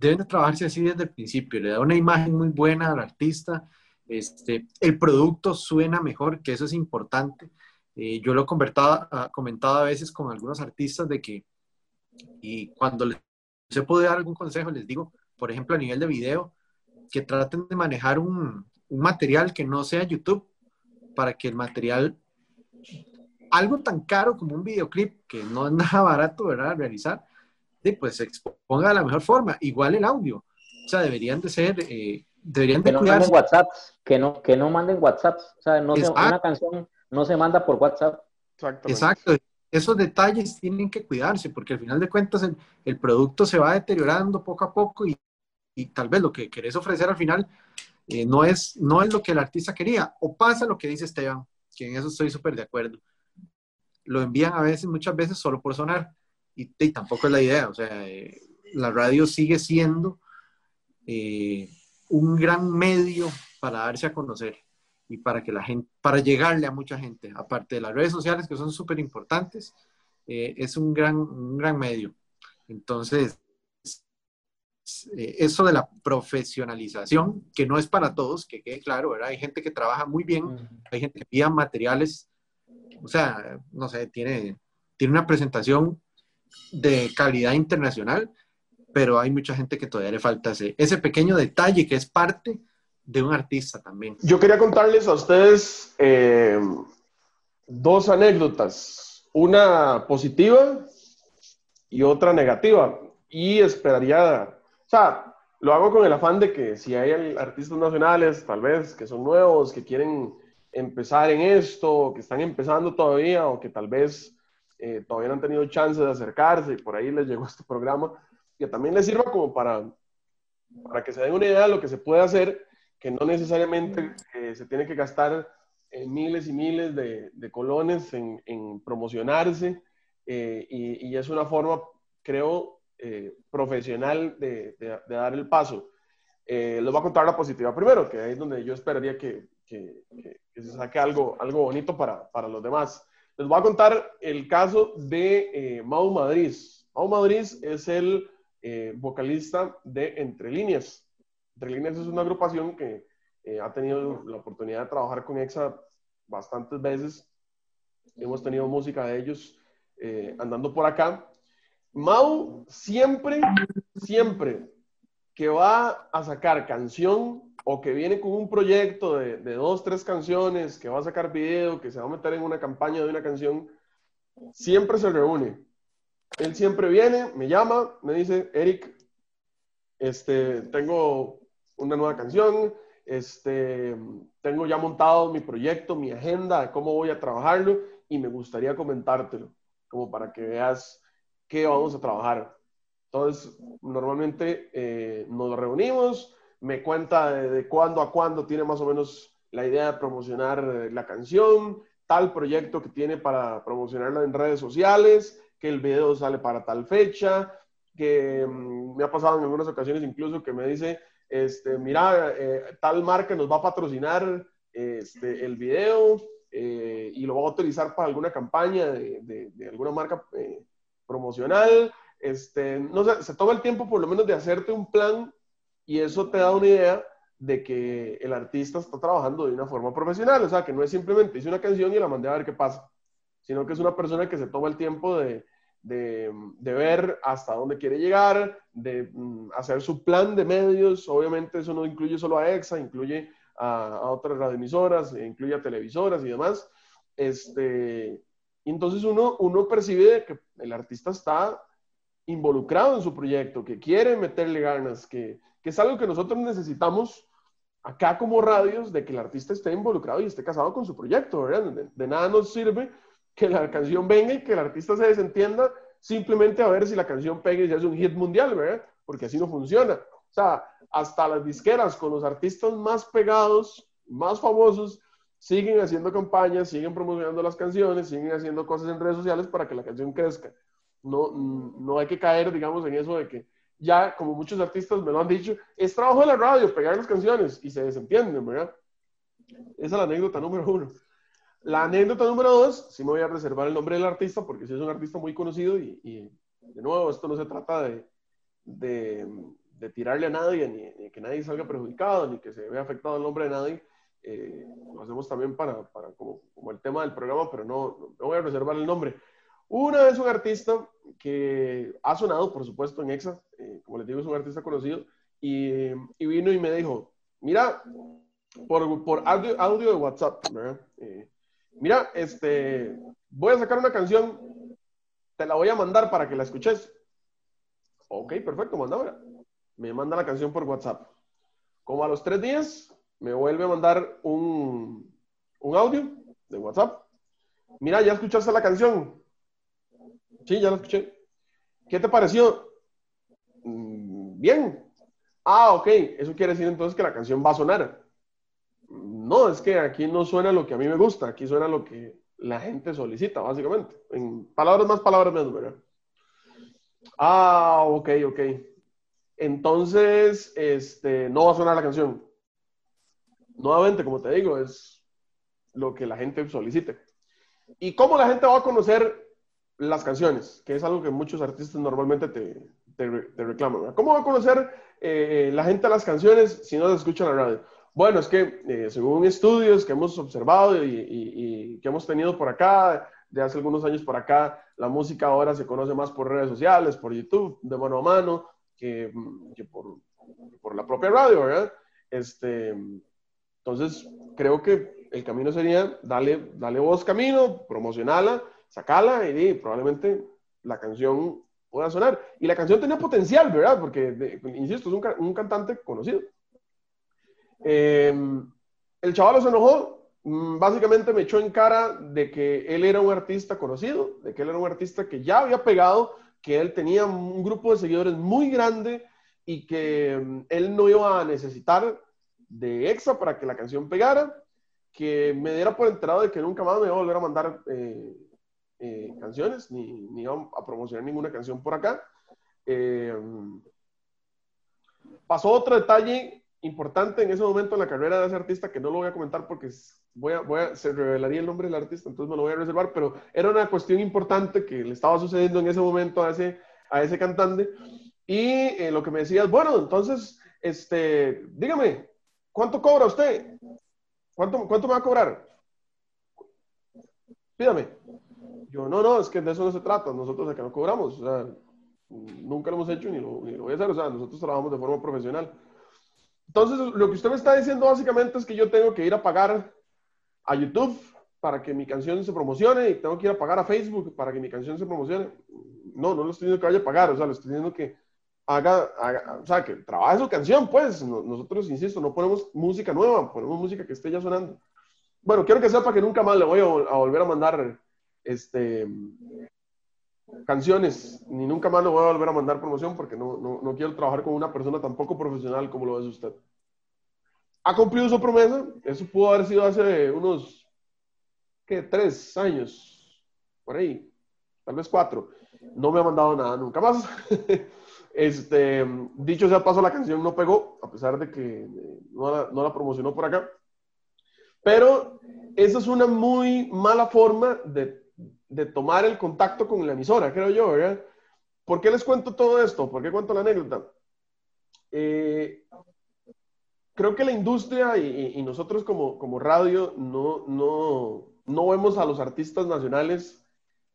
deben de trabajarse así desde el principio, le da una imagen muy buena al artista, este, el producto suena mejor, que eso es importante. Eh, yo lo he comentado, ah, comentado a veces con algunos artistas de que, y cuando les he podido dar algún consejo, les digo, por ejemplo, a nivel de video, que traten de manejar un, un material que no sea YouTube, para que el material, algo tan caro como un videoclip, que no es [laughs] nada barato, ¿verdad? Realizar, pues se exponga de la mejor forma. Igual el audio. O sea, deberían de ser, eh, deberían que de no manden WhatsApp, que no, que no manden WhatsApp. O sea, no se, una canción no se manda por WhatsApp. Exacto. Esos detalles tienen que cuidarse porque al final de cuentas el, el producto se va deteriorando poco a poco y, y, tal vez lo que querés ofrecer al final eh, no, es, no es lo que el artista quería. O pasa lo que dice Esteban, que en eso estoy súper de acuerdo. Lo envían a veces, muchas veces solo por sonar y, tampoco es la idea. O sea, eh, la radio sigue siendo eh, un gran medio para darse a conocer y para que la gente, para llegarle a mucha gente, aparte de las redes sociales que son súper importantes, eh, es un gran, un gran medio. Entonces, eso de la profesionalización, que no es para todos, que quede claro, ¿verdad? Hay gente que trabaja muy bien, hay gente que envía materiales, o sea, no sé, tiene, tiene una presentación de calidad internacional, pero hay mucha gente que todavía le falta ese, ese pequeño detalle que es parte de un artista también. Yo quería contarles a ustedes eh, dos anécdotas, una positiva y otra negativa, y esperaría, o sea, lo hago con el afán de que si hay artistas nacionales, tal vez, que son nuevos, que quieren empezar en esto, que están empezando todavía, o que tal vez eh, todavía no han tenido chance de acercarse y por ahí les llegó este programa, que también les sirva como para, para que se den una idea de lo que se puede hacer, que no necesariamente eh, se tiene que gastar eh, miles y miles de, de colones en, en promocionarse y, y, es una forma, creo, profesional de, de, dar el paso. les voy a contar la positiva primero, que es donde yo esperaría que, que, que se saque algo, algo bonito para, para los demás. Les voy a contar el caso de eh, Mau Madrid. Mau Madrid es el eh, vocalista de Entre Líneas. Entre Líneas es una agrupación que eh, ha tenido la oportunidad de trabajar con EXA bastantes veces. Hemos tenido música de ellos andando por acá. Mau siempre, siempre que va a sacar canción o que viene con un proyecto de, dos, tres canciones, que va a sacar video, que se va a meter en una campaña de una canción, siempre se reúne. Él siempre viene, me llama, me dice, Eric, este, tengo una nueva canción, este, tengo ya montado mi proyecto, mi agenda de cómo voy a trabajarlo y me gustaría comentártelo, como para que veas qué vamos a trabajar. Entonces, normalmente eh, nos reunimos, me cuenta de, cuándo a cuándo tiene más o menos la idea de promocionar eh, la canción, tal proyecto que tiene para promocionarla en redes sociales, el video sale para tal fecha, que mm, me ha pasado en algunas ocasiones incluso que me dice, este, mira, eh, tal marca nos va a patrocinar este, el video eh, y lo va a utilizar para alguna campaña de, de, alguna marca promocional. Este, no sé, se toma el tiempo por lo menos de hacerte un plan y eso te da una idea de que el artista está trabajando de una forma profesional, o sea, que no es simplemente hice una canción y la mandé a ver qué pasa, sino que es una persona que se toma el tiempo de, de, ver hasta dónde quiere llegar, de mm, hacer su plan de medios, obviamente eso no incluye solo a EXA, incluye a, otras radioemisoras, incluye a televisoras y demás, este, entonces uno, uno percibe que el artista está involucrado en su proyecto, que quiere meterle ganas, que, que es algo que nosotros necesitamos acá como radios, de que el artista esté involucrado y esté casado con su proyecto. De, nada nos sirve que la canción venga y que el artista se desentienda simplemente a ver si la canción pega y ya es un hit mundial, ¿verdad? Porque así no funciona. O sea, hasta las disqueras con los artistas más pegados, más famosos, siguen haciendo campañas, siguen promocionando las canciones, siguen haciendo cosas en redes sociales para que la canción crezca. no, no hay que caer, digamos, en eso de que ya, como muchos artistas me lo han dicho, es trabajo de la radio, pegar las canciones y se desentienden, ¿verdad? Esa es la anécdota número uno. La anécdota número dos, sí me voy a reservar el nombre del artista porque si es un artista muy conocido y, de nuevo, esto no se trata de, de, tirarle a nadie, ni, que nadie salga perjudicado, ni que se vea afectado el nombre de nadie. Eh, lo hacemos también para, para como, como, el tema del programa, pero no, no voy a reservar el nombre. Una vez un artista que ha sonado, por supuesto, en EXA, eh, como les digo, es un artista conocido, y, y vino y me dijo, mira, por, por audio, audio, de WhatsApp, eh, mira, este, voy a sacar una canción, te la voy a mandar para que la escuches. Ok, perfecto, manda Me manda la canción por WhatsApp. Como a los tres días, me vuelve a mandar un, un audio de WhatsApp. Mira, ya escuchaste la canción. Sí, ya la escuché. ¿Qué te pareció? Mm, bien. Ah, ok. Eso quiere decir entonces que la canción va a sonar. No, es que aquí no suena lo que a mí me gusta. Aquí suena lo que la gente solicita, básicamente. En palabras más, palabras menos, ¿verdad? Ah, ok, ok. Entonces, este, no va a sonar la canción. Nuevamente, como te digo, es lo que la gente solicite. ¿Y cómo la gente va a conocer las canciones, que es algo que muchos artistas normalmente te, te, reclaman. ¿Cómo va a conocer eh, la gente las canciones si no se escucha en la radio? Bueno, es que eh, según estudios que hemos observado y, que hemos tenido por acá, de hace algunos años por acá, la música ahora se conoce más por redes sociales, por YouTube, de mano a mano, que, que por, la propia radio, ¿verdad? Este, entonces, creo que el camino sería darle, darle voz camino, promocionarla sacala y probablemente la canción pueda sonar. Y la canción tenía potencial, ¿verdad? Porque, insisto, es un, cantante conocido. Em, el chaval se enojó, mm, básicamente me echó en cara de que él era un artista conocido, de que él era un artista que ya había pegado, que él tenía un grupo de seguidores muy grande y que mm, él no iba a necesitar de EXA para que la canción pegara, que me diera por enterado de que nunca más me iba a volver a mandar eh, eh, canciones, ni, ni iba a promocionar ninguna canción por acá. Eh, pasó otro detalle importante en ese momento en la carrera de ese artista que no lo voy a comentar porque voy a, voy a, se revelaría el nombre del artista, entonces me lo voy a reservar, pero era una cuestión importante que le estaba sucediendo en ese momento a ese, a ese cantante. Y eh, lo que me decía es, bueno, entonces, este, dígame, ¿cuánto cobra usted? ¿Cuánto, cuánto me va a cobrar? Pídame. Yo, no, no, es que de eso no se trata, nosotros acá no cobramos, o sea, nunca lo hemos hecho ni lo, ni lo voy a hacer, o sea, nosotros trabajamos de forma profesional. Entonces, lo que usted me está diciendo básicamente es que yo tengo que ir a pagar a YouTube para que mi canción se promocione y tengo que ir a pagar a Facebook para que mi canción se promocione. No, no lo estoy diciendo que vaya a pagar, o sea, le estoy diciendo que haga, haga o sea, que trabaje su canción, pues. Nosotros, insisto, no ponemos música nueva, ponemos música que esté ya sonando. Bueno, quiero que sepa que nunca más le voy a, a volver a mandar este, canciones, ni nunca más le voy a volver a mandar promoción porque no, no, no quiero trabajar con una persona tan poco profesional como lo es usted. Ha cumplido su promesa, eso pudo haber sido hace unos, ¿qué? Tres años, por ahí, tal vez cuatro. No me ha mandado nada nunca más. [laughs] este, dicho sea paso, la canción no pegó, a pesar de que no la, no la promocionó por acá. Pero esa es una muy mala forma de de tomar el contacto con la emisora, creo yo, ¿verdad? ¿Por qué les cuento todo esto? ¿Por qué cuento la anécdota? Eh, creo que la industria y, nosotros como, como radio no, no, no, vemos a los artistas nacionales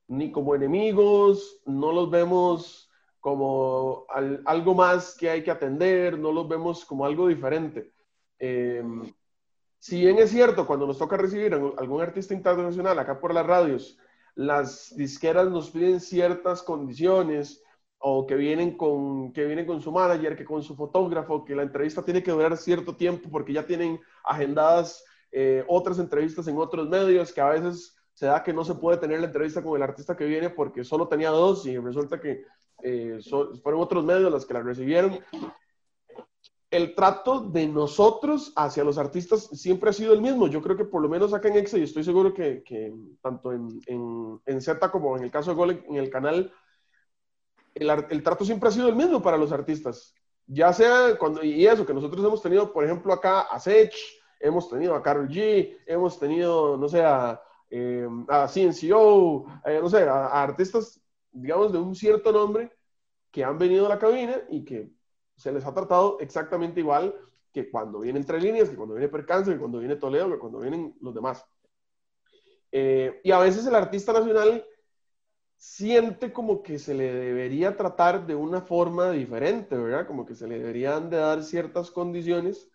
ni como enemigos, no los vemos como algo más que hay que atender, no los vemos como algo diferente. Eh, si bien es cierto, cuando nos toca recibir a algún artista internacional acá por las radios, las disqueras nos piden ciertas condiciones o que vienen con que vienen con su manager, que con su fotógrafo, que la entrevista tiene que durar cierto tiempo porque ya tienen agendadas eh, otras entrevistas en otros medios, que a veces se da que no se puede tener la entrevista con el artista que viene porque solo tenía dos y resulta que eh, fueron otros medios los que la recibieron el trato de nosotros hacia los artistas siempre ha sido el mismo. Yo creo que por lo menos acá en Exa, y estoy seguro que, tanto en, en, Z como en el caso de Gol en el canal, el, el, trato siempre ha sido el mismo para los artistas. Ya sea cuando, y eso, que nosotros hemos tenido, por ejemplo, acá a Sech, hemos tenido a Carol G, hemos tenido, no sé, a, eh, a CNCO, eh, no sé, a, artistas, digamos, de un cierto nombre que han venido a la cabina y que se les ha tratado exactamente igual que cuando viene Entre Líneas, que cuando viene Percance, que cuando viene Toledo, que cuando vienen los demás. Eh, y a veces el artista nacional siente como que se le debería tratar de una forma diferente, ¿verdad? Como que se le deberían de dar ciertas condiciones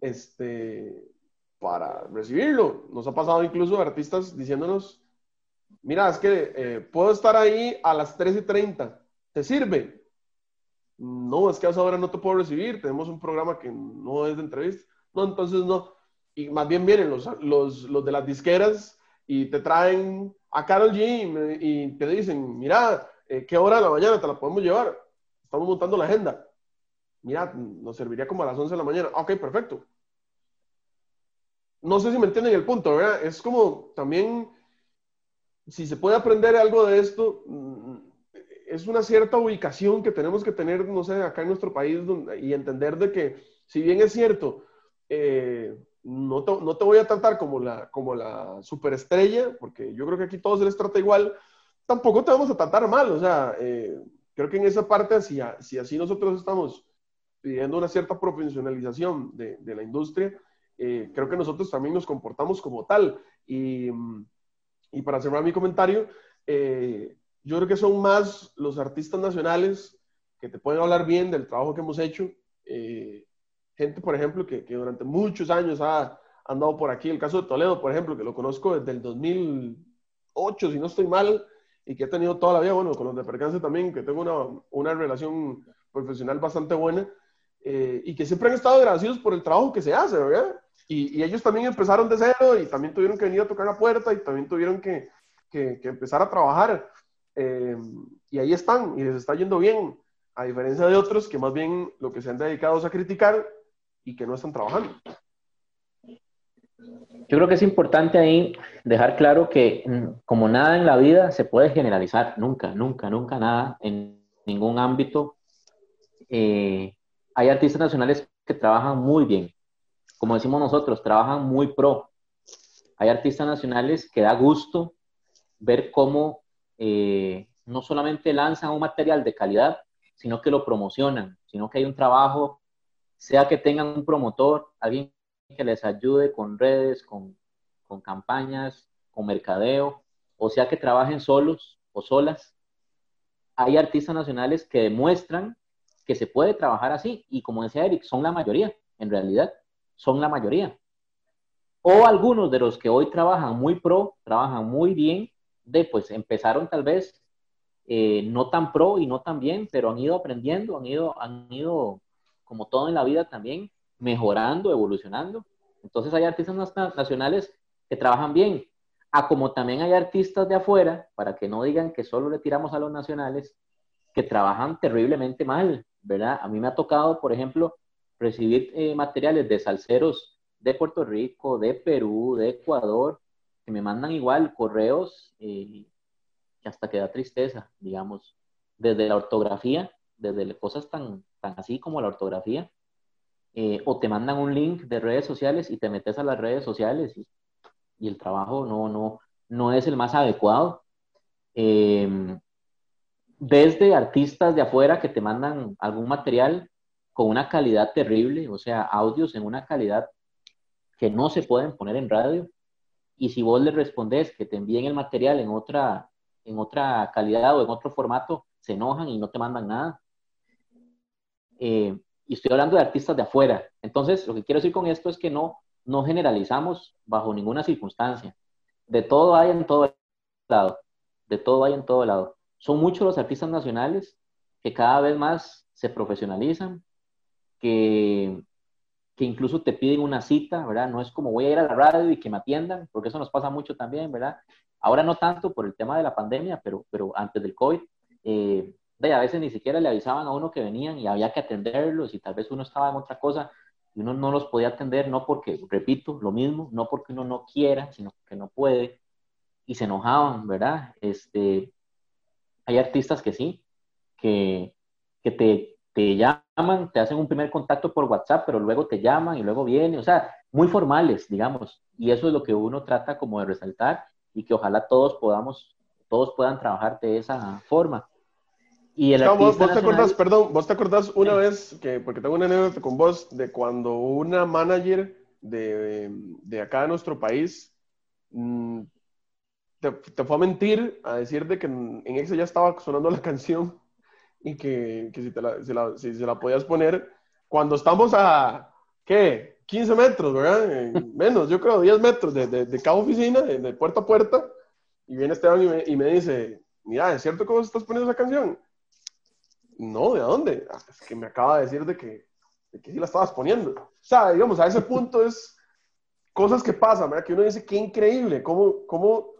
este, para recibirlo. Nos ha pasado incluso artistas diciéndonos, mira, es que eh, puedo estar ahí a las 13.30, ¿te sirve? No, es que a esa hora no te puedo recibir, tenemos un programa que no es de entrevista. No, entonces no. Y más bien vienen los, los, los de las disqueras y te traen a Carol G y, te dicen, mira, eh, ¿qué hora de la mañana te la podemos llevar? Estamos montando la agenda. Mira, nos serviría como a las 11 de la mañana. Ok, perfecto. No sé si me entienden el punto, ¿verdad? Es como también, si se puede aprender algo de esto, es una cierta ubicación que tenemos que tener, no sé, acá en nuestro país y entender de que, si bien es cierto, eh, no, te, no, te, voy a tratar como la, como la superestrella, porque yo creo que aquí todos se les trata igual, tampoco te vamos a tratar mal, o sea, eh, creo que en esa parte, si, si, así nosotros estamos pidiendo una cierta profesionalización de, de la industria, eh, creo que nosotros también nos comportamos como tal. Y, y para cerrar mi comentario, yo creo que son más los artistas nacionales que te pueden hablar bien del trabajo que hemos hecho. Eh, gente, por ejemplo, que, que, durante muchos años ha andado por aquí. El caso de Toledo, por ejemplo, que lo conozco desde el 2008, si no estoy mal, y que he tenido toda la vida, bueno, con los de Percance también, que tengo una, una relación profesional bastante buena, eh, y que siempre han estado agradecidos por el trabajo que se hace, ¿verdad? Y, y, ellos también empezaron de cero y también tuvieron que venir a tocar la puerta y también tuvieron que, que, que empezar a trabajar. Eh, y ahí están, y les está yendo bien, a diferencia de otros que más bien lo que se han dedicado es a criticar y que no están trabajando. Yo creo que es importante ahí dejar claro que mm, como nada en la vida se puede generalizar, nunca, nunca, nunca nada en ningún ámbito. Eh, hay artistas nacionales que trabajan muy bien, como decimos nosotros, trabajan muy pro. Hay artistas nacionales que da gusto ver cómo eh, no solamente lanzan un material de calidad, sino que lo promocionan, sino que hay un trabajo, sea que tengan un promotor, alguien que les ayude con redes, con, con campañas, con mercadeo, o sea que trabajen solos o solas. Hay artistas nacionales que demuestran que se puede trabajar así, y como decía Eric, son la mayoría, en realidad, son la mayoría. O algunos de los que hoy trabajan muy pro, trabajan muy bien, de pues empezaron tal vez eh, no tan pro y no tan bien, pero han ido aprendiendo, han ido, han ido, como todo en la vida también, mejorando, evolucionando. Entonces hay artistas nacionales que trabajan bien, a como también hay artistas de afuera, para que no digan que solo le tiramos a los nacionales, que trabajan terriblemente mal, ¿verdad? A mí me ha tocado, por ejemplo, recibir eh, materiales de salseros de Puerto Rico, de Perú, de Ecuador, que me mandan igual correos eh, hasta que da tristeza, digamos, desde la ortografía, desde cosas tan, tan así como la ortografía, eh, o te mandan un link de redes sociales y te metes a las redes sociales y, el trabajo no, no, no es el más adecuado. Em, desde artistas de afuera que te mandan algún material con una calidad terrible, o sea, audios en una calidad que no se pueden poner en radio, y si vos le respondés que te envíen el material en otra, en otra calidad o en otro formato, se enojan y no te mandan nada. Eh, y estoy hablando de artistas de afuera. Entonces, lo que quiero decir con esto es que no, no generalizamos bajo ninguna circunstancia. De todo hay en todo lado. De todo hay en todo lado. Son muchos los artistas nacionales que cada vez más se profesionalizan, que que incluso te piden una cita, ¿verdad? No es como voy a ir a la radio y que me atiendan, porque eso nos pasa mucho también, ¿verdad? Ahora no tanto por el tema de la pandemia, pero, pero antes del COVID, eh, a veces ni siquiera le avisaban a uno que venían y había que atenderlos y tal vez uno estaba en otra cosa y uno no los podía atender, no porque, repito, lo mismo, no porque uno no quiera, sino que no puede y se enojaban, ¿verdad? Este, hay artistas que sí, que, que te, te llaman, te hacen un primer contacto por WhatsApp, pero luego te llaman y luego vienen, o sea, muy formales, digamos. Y eso es lo que uno trata como de resaltar y que ojalá todos podamos, todos puedan trabajar de esa forma. Y el vos, te acordás, perdón, vos te acordás una vez, que, porque tengo una anécdota con vos, de cuando una manager de, de acá de nuestro país mm, te, te, fue a mentir, a decir de que en, en Excel ya estaba sonando la [laughs] canción y que, que si, te la, si, la, si, se la podías poner cuando estamos a, ¿qué? 15 metros, ¿verdad? [laughs] menos, yo creo, 10 metros de, de, de cada oficina, de, puerta a puerta, y viene Esteban y me, y me dice, mira, ¿es cierto que vos estás poniendo esa canción? No, ¿de dónde? Ah, es que me acaba de decir de que, de que sí la estabas poniendo. O sea, digamos, a ese punto es cosas que pasan, ¿verdad? Que uno dice, qué increíble, cómo, cómo,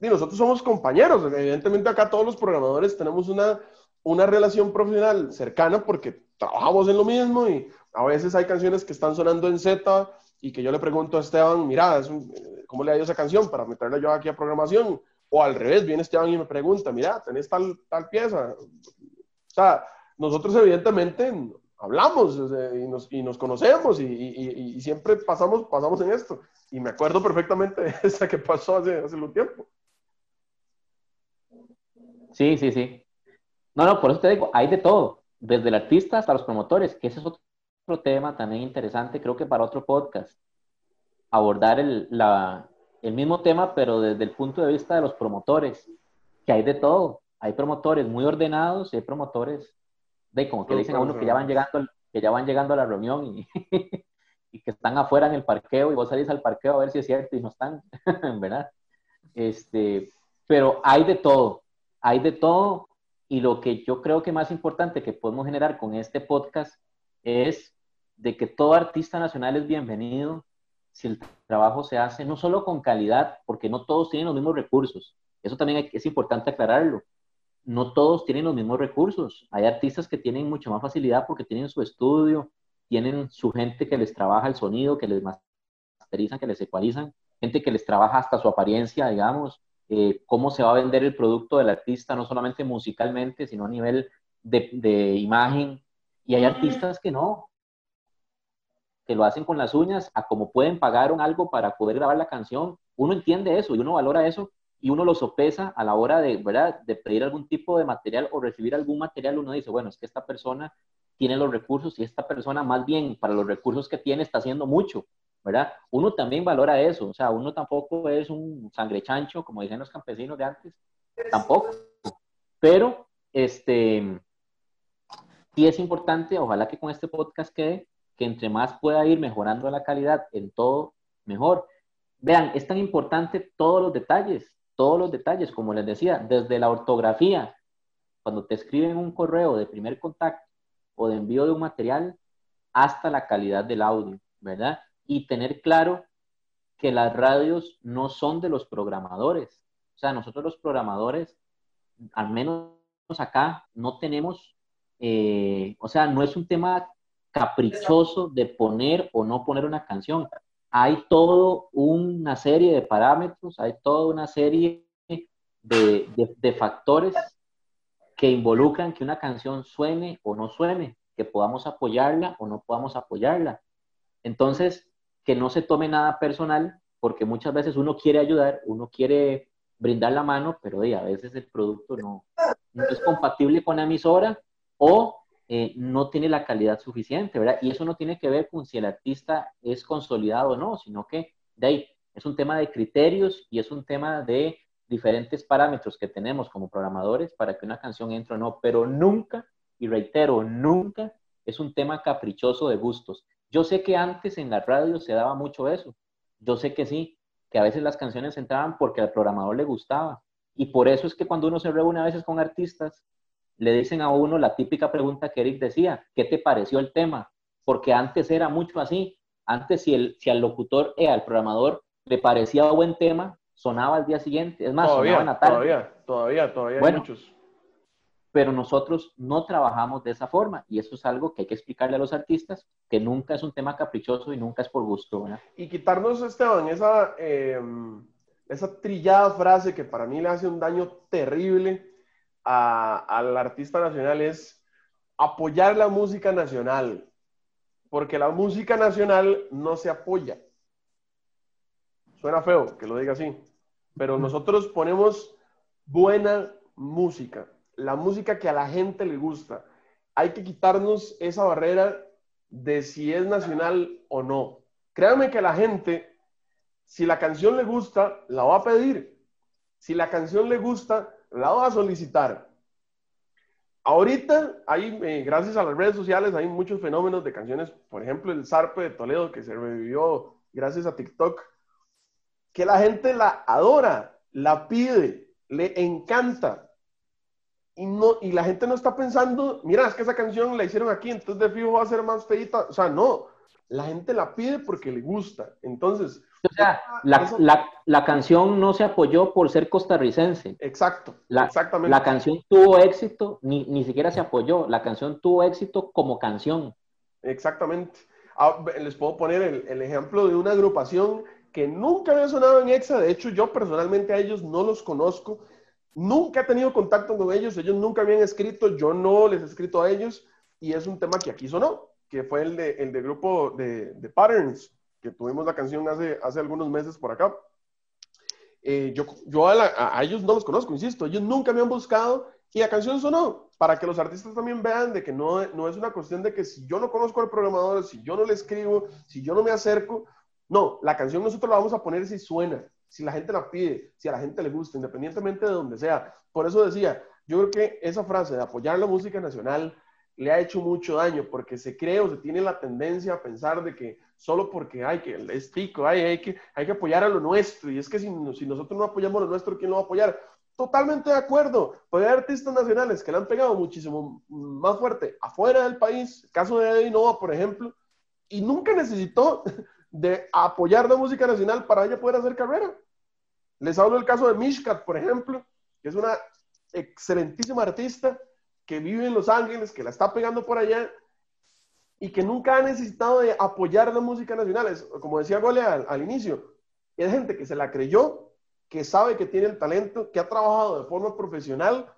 y nosotros somos compañeros, evidentemente acá todos los programadores tenemos una, una relación profesional cercana porque trabajamos en lo mismo y a veces hay canciones que están sonando en Z y que yo le pregunto a Esteban, mira, ¿cómo le ha ido esa canción para meterla yo aquí a programación? O al revés, viene Esteban y me pregunta, mira, tenés tal, tal pieza, o sea, nosotros evidentemente hablamos y, nos, y nos, conocemos y, y, siempre pasamos, pasamos en esto. Y me acuerdo perfectamente de [laughs] esa que pasó hace, hace un tiempo. Sí, sí, sí. No, no, por eso te digo, hay de todo, desde el artista hasta los promotores, que ese es otro tema también interesante, creo que para otro podcast, abordar el, la, el mismo tema, pero desde el punto de vista de los promotores, que hay de todo. Hay promotores muy ordenados y hay promotores de como que dicen a uno que ya van llegando, que ya van llegando a la reunión y, [laughs] y que están afuera en el parqueo y vos salís al parqueo a ver si es cierto y no están, [laughs] ¿verdad? Este, pero hay de todo, hay de todo y lo que yo creo que más importante que podemos generar con este podcast es de que todo artista nacional es bienvenido si el trabajo se hace no solo con calidad, porque no todos tienen los mismos recursos. Eso también es importante aclararlo no todos tienen los mismos recursos. Hay artistas que tienen mucha más facilidad porque tienen su estudio, tienen su gente que les trabaja el sonido, que les masterizan, que les ecualizan, gente que les trabaja hasta su apariencia, digamos, eh, cómo se va a vender el producto del artista, no solamente musicalmente, sino a nivel de, de imagen. Y hay artistas que no, que lo hacen con las uñas, a cómo pueden pagar algo para poder grabar la canción. Uno entiende eso y uno valora eso, y uno lo sopesa a la hora de, ¿verdad? de pedir algún tipo de material o recibir algún material, uno dice, bueno, es que esta persona tiene los recursos y esta persona más bien para los recursos que tiene está haciendo mucho, ¿verdad? Uno también valora eso, o sea, uno tampoco es un sangre chancho, como dicen los campesinos de antes, tampoco, pero este, sí es importante, ojalá que con este podcast quede, que entre más pueda ir mejorando la calidad en todo, mejor. Vean, es tan importante todos los detalles, todos los detalles, como les decía, desde la ortografía, cuando te escriben un correo de primer contacto o de envío de un material, hasta la calidad del audio, ¿verdad? Y tener claro que las radios no son de los programadores. O sea, nosotros los programadores, al menos acá, no tenemos, eh, o sea, no es un tema caprichoso de poner o no poner una canción hay toda una serie de parámetros, hay toda una serie de, factores que involucran que una canción suene o no suene, que podamos apoyarla o no podamos apoyarla. Entonces, que no se tome nada personal, porque muchas veces uno quiere ayudar, uno quiere brindar la mano, pero a veces el producto no, es compatible con la emisora o eh, no tiene la calidad suficiente, ¿verdad? Y eso no tiene que ver con si el artista es consolidado o no, sino que de ahí es un tema de criterios y es un tema de diferentes parámetros que tenemos como programadores para que una canción entre o no, pero nunca, y reitero, nunca es un tema caprichoso de gustos. Yo sé que antes en la radio se daba mucho eso, yo sé que sí, que a veces las canciones entraban porque al programador le gustaba, y por eso es que cuando uno se reúne a veces con artistas, le dicen a uno la típica pregunta que Eric decía, ¿qué te pareció el tema? Porque antes era mucho así. Antes si, el, si al locutor o al programador le parecía buen tema, sonaba al día siguiente. Es más, todavía, sonaba Todavía, todavía, todavía hay muchos. Pero nosotros no trabajamos de esa forma y eso es algo que hay que explicarle a los artistas, que nunca es un tema caprichoso y nunca es por gusto. Y quitarnos, Esteban, esa, em, esa trillada frase que para mí le hace un daño terrible al artista nacional es apoyar la música nacional, porque la música nacional no se apoya. Suena feo que lo diga así, pero nosotros ponemos buena música, la música que a la gente le gusta. Hay que quitarnos esa barrera de si es nacional o no. Créanme que la gente, si la canción le gusta, la va a pedir. Si la canción le gusta, la va a solicitar. Ahorita hay, eh, gracias a las redes sociales, hay muchos fenómenos de canciones, por ejemplo, el Zarpe de Toledo, que se revivió gracias a TikTok, que la gente la adora, la pide, le encanta. Y, no, y la gente no está pensando, mira, es que esa canción la hicieron aquí, entonces de fijo va a ser más feita. O sea, no, la gente la pide porque le gusta. Entonces, o sea, la, canción no se apoyó por ser costarricense. Exacto, la, exactamente. La canción tuvo éxito, ni, ni siquiera se apoyó, la canción tuvo éxito como canción. Exactamente. Ah, les puedo poner el, el, ejemplo de una agrupación que nunca había sonado en EXA, de hecho yo personalmente a ellos no los conozco, nunca he tenido contacto con ellos, ellos nunca habían escrito, yo no les he escrito a ellos, y es un tema que aquí sonó, que fue el de, el de grupo de, de Patterns que tuvimos la canción hace, hace algunos meses por acá. Eh, yo yo a, ellos no los conozco, insisto, ellos nunca me han buscado y la canción sonó, para que los artistas también vean de que no, no es una cuestión de que si yo no conozco al programador, si yo no le escribo, si yo no me acerco, no, la canción nosotros la vamos a poner si suena, si la gente la pide, si a la gente le gusta, independientemente de donde sea. Por eso decía, yo creo que esa frase de apoyar la música nacional le ha hecho mucho daño, porque se cree o se tiene la tendencia a pensar de que solo porque hay que, es tico, hay, hay, que, hay que apoyar a lo nuestro. Y es que si, si nosotros no apoyamos lo nuestro, ¿quién lo va a apoyar? Totalmente de acuerdo. Puede haber artistas nacionales que le han pegado muchísimo más fuerte afuera del país, el caso de Eddie Nova, por ejemplo, y nunca necesitó [laughs] de apoyar la música nacional para ella poder hacer carrera. Les hablo del caso de Mishkat, por ejemplo, que es una excelentísima artista que vive en Los Ángeles, que la está pegando por allá y que nunca ha necesitado de apoyar la música nacional. como decía Gole al, inicio, es gente que se la creyó, que sabe que tiene el talento, que ha trabajado de forma profesional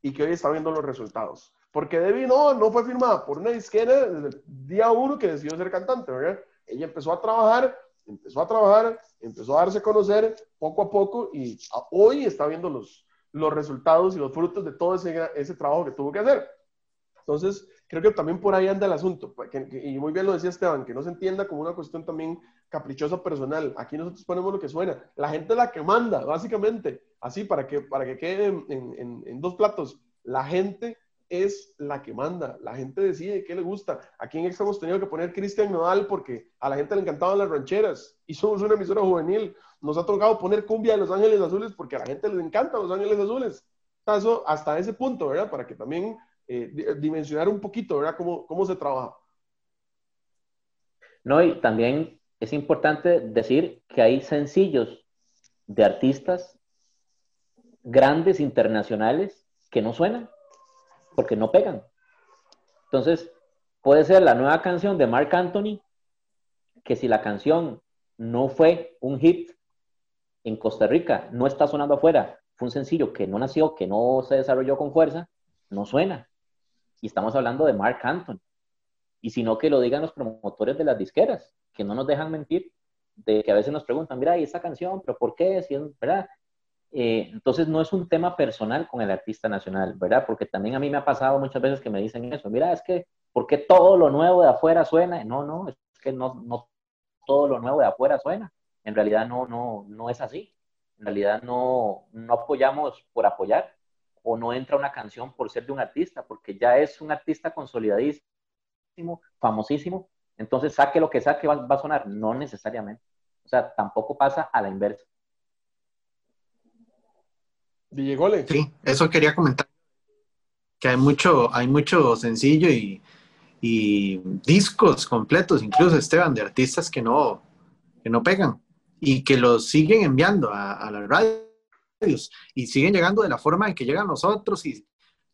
y que hoy está viendo los resultados. Porque Debbie no, no fue firmada por una disquera desde el día uno que decidió ser cantante, ¿verdad? Ella empezó a trabajar, empezó a trabajar, empezó a darse a conocer poco a poco y hoy está viendo los, los resultados y los frutos de todo ese, ese trabajo que tuvo que hacer. Entonces, creo que también por ahí anda el asunto. Pues, y muy bien lo decía Esteban, que no se entienda como una cuestión también caprichosa personal. Aquí nosotros ponemos lo que suena. La gente es la que manda, básicamente. Así, para que, para que quede en, en, dos platos. La gente es la que manda. La gente decide qué le gusta. Aquí en Extra hemos tenido que poner Cristian Nodal porque a la gente le encantaban las rancheras y somos una emisora juvenil. Nos ha tocado poner cumbia de Los Ángeles Azules porque a la gente les encanta Los Ángeles Azules. Hasta ese punto, ¿verdad? Para que también eh, dimensionar un poquito, ¿verdad? Cómo, cómo se trabaja. No, y también es importante decir que hay sencillos de artistas grandes internacionales que no suenan porque no pegan. Entonces, puede ser la nueva canción de Mark Anthony, que si la canción no fue un hit en Costa Rica, no está sonando afuera, fue un sencillo que no nació, que no se desarrolló con fuerza, no suena. Y estamos hablando de Mark Anthony. Y si no, que lo digan los promotores de las disqueras, que no nos dejan mentir, de que a veces nos preguntan, mira, ¿y esa canción? ¿Pero por qué? Si ¿verdad? Eh, entonces no es un tema personal con el artista nacional, ¿verdad? Porque también a mí me ha pasado muchas veces que me dicen eso, mira, es que, ¿por qué todo lo nuevo de afuera suena? No, no, es que no, no todo lo nuevo de afuera suena. En realidad no, no, no es así. En realidad no, no apoyamos por apoyar o no entra una canción por ser de un artista, porque ya es un artista consolidadísimo, famosísimo, entonces saque lo que saque va, a sonar, no necesariamente. O sea, tampoco pasa a la inversa. Villegole. Sí, eso quería comentar. Que hay mucho, hay mucho sencillo y, discos completos, incluso Esteban, de artistas que no, que no pegan y que los siguen enviando a, a la radio y siguen llegando de la forma en que llegan nosotros y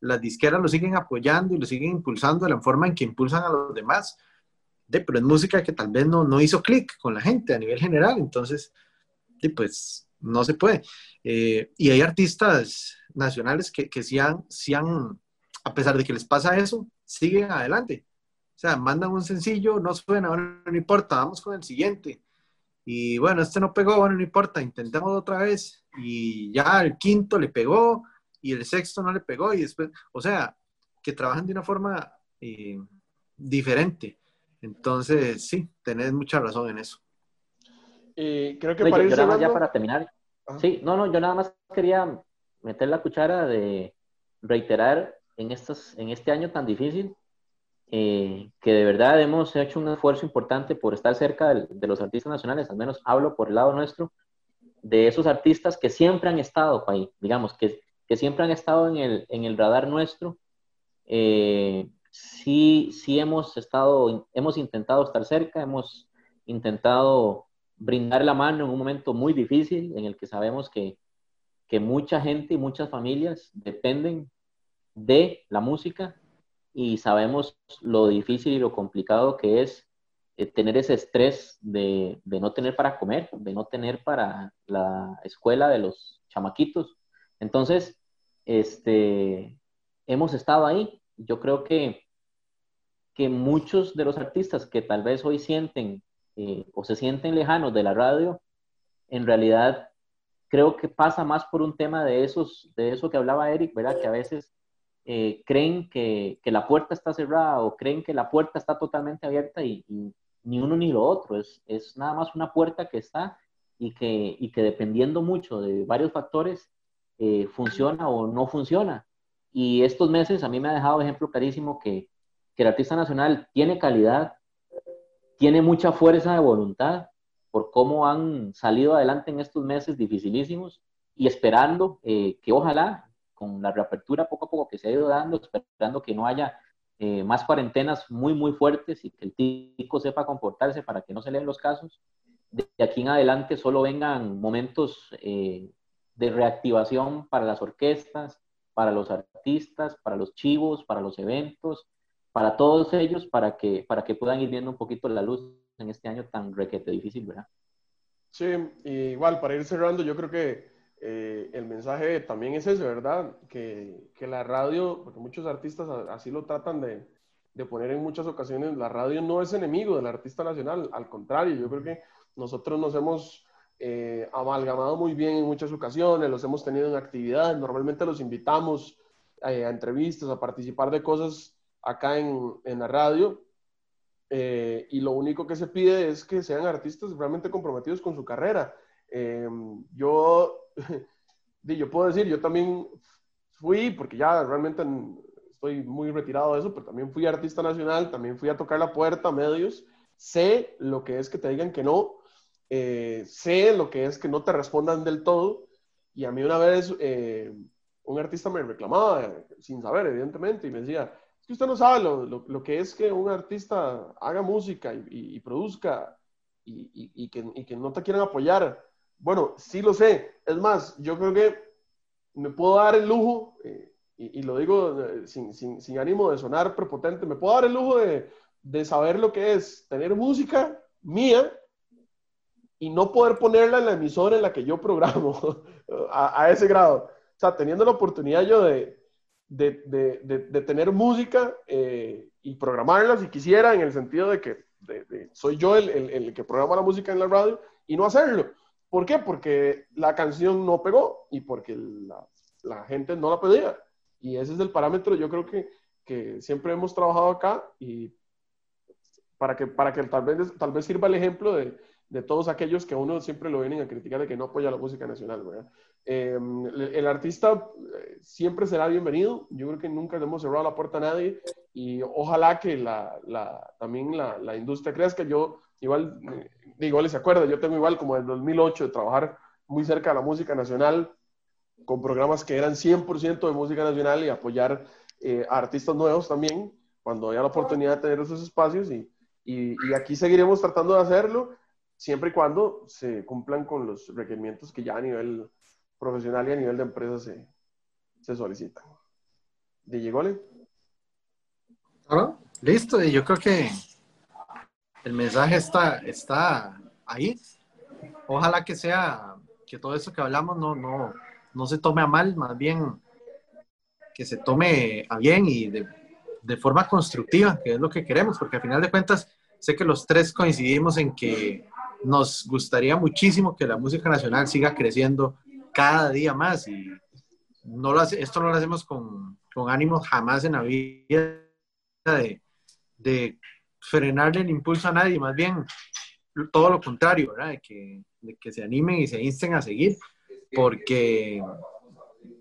las disqueras lo siguen apoyando y lo siguen impulsando de la forma en que impulsan a los demás. pero es música que tal vez no, no hizo clic con la gente a nivel general, entonces, pues no se puede. Eh, y hay artistas nacionales que, que sí, han, sí han, a pesar de que les pasa eso, siguen adelante. O sea, mandan un sencillo, no suena, bueno, no importa, vamos con el siguiente. Y bueno, este no pegó, bueno, no importa, intentemos otra vez. Y ya el quinto le pegó y el sexto no le pegó. Y después, o sea, que trabajan de una forma eh, diferente. Entonces, sí, tenés mucha razón en eso. Y creo que para yo, nada más ya para terminar. Sí, no, no, yo nada más quería meter la cuchara de reiterar en, estos, en este año tan difícil eh, que de verdad hemos hecho un esfuerzo importante por estar cerca de, los artistas nacionales, al menos hablo por el lado nuestro, de esos artistas que siempre han estado ahí, digamos, que, que siempre han estado en el, en el radar nuestro. Eh, sí, sí hemos estado, hemos intentado estar cerca, hemos intentado brindar la mano en un momento muy difícil en el que sabemos que, que mucha gente y muchas familias dependen de la música y sabemos lo difícil y lo complicado que es eh, tener ese estrés de, de, no tener para comer, de no tener para la escuela de los chamaquitos. Entonces, este, hemos estado ahí. Yo creo que, que muchos de los artistas que tal vez hoy sienten eh, o se sienten lejanos de la radio, en realidad creo que pasa más por un tema de, esos, de eso que hablaba Eric, ¿verdad? Que a veces eh, creen que, que, la puerta está cerrada o creen que la puerta está totalmente abierta y, ni uno ni lo otro, es, es, nada más una puerta que está y que, y que dependiendo mucho de varios factores eh, funciona o no funciona. Y estos meses a mí me ha dejado ejemplo clarísimo que, que el artista nacional tiene calidad, tiene mucha fuerza de voluntad por cómo han salido adelante en estos meses dificilísimos y esperando eh, que ojalá con la reapertura poco a poco que se ha ido dando, esperando que no haya eh, más cuarentenas muy, muy fuertes y que el tico sepa comportarse para que no se leen los casos, de aquí en adelante solo vengan momentos eh, de reactivación para las orquestas, para los artistas, para los chivos, para los eventos, para todos ellos para que, para que puedan ir viendo un poquito la luz en este año tan requete difícil, ¿verdad? Sí, igual para ir cerrando, yo creo que eh, el mensaje también es ese, ¿verdad? Que, que, la radio, porque muchos artistas así lo tratan de, de, poner en muchas ocasiones, la radio no es enemigo del artista nacional, al contrario, yo creo que nosotros nos hemos eh, amalgamado muy bien en muchas ocasiones, los hemos tenido en actividades, normalmente los invitamos eh, a entrevistas, a participar de cosas acá en, en la radio. Eh, y lo único que se pide es que sean artistas realmente comprometidos con su carrera. Eh, yo, [laughs] yo puedo decir, yo también fui, porque ya realmente estoy muy retirado de eso, pero también fui artista nacional, también fui a tocar la puerta a medios, sé lo que es que te digan que no, eh, sé lo que es que no te respondan del todo, y a mí una vez un artista me reclamaba, sin saber, evidentemente, y me decía, que usted no sabe lo, lo, que es que un artista haga música y, produzca y, y, que, y, que, no te quieran apoyar. Bueno, sí lo sé. Es más, yo creo que me puedo dar el lujo, eh, y, lo digo eh, sin, sin, sin, ánimo de sonar prepotente, me puedo dar el lujo de, de saber lo que es tener música mía y no poder ponerla en la emisora en la que yo programo [laughs] a, a ese grado. O sea, teniendo la oportunidad yo de, de, de, de, tener música eh, y programarla si quisiera, en el sentido de que soy yo el, el, que programa la música en la radio y no hacerlo. ¿Por qué? Porque la canción no pegó y porque la, la gente no la pedía. Y ese es el parámetro, yo creo que, que siempre hemos trabajado acá y para que, para que tal, vez, tal vez sirva el ejemplo de, de todos aquellos que uno siempre lo vienen a criticar de que no apoya la música nacional. ¿verdad? Em, el, artista eh, siempre será bienvenido. Yo creo que nunca le hemos cerrado la puerta a nadie y ojalá que la, la, también la, la, industria crezca. Yo igual, eh, igual les acuerdo, yo tengo igual como el 2008 de trabajar muy cerca de la música nacional con programas que eran 100% de música nacional y apoyar eh, a artistas nuevos también cuando haya la oportunidad de tener esos espacios y, y, y aquí seguiremos tratando de hacerlo siempre y cuando se cumplan con los requerimientos que ya a nivel profesional y a nivel de empresa se, se solicitan. ¿DJ Gole? listo, y yo creo que el mensaje está, está ahí. Ojalá que sea que todo eso que hablamos no, no, no se tome a mal, más bien que se tome a bien y de, de forma constructiva, que es lo que queremos, porque al final de cuentas sé que los tres coincidimos en que nos gustaría muchísimo que la música nacional siga creciendo cada día más y no lo esto no lo hacemos con, con ánimo jamás en la vida de, frenarle el impulso a nadie, más bien todo lo contrario, ¿verdad? De que, de que se animen y se insten a seguir, porque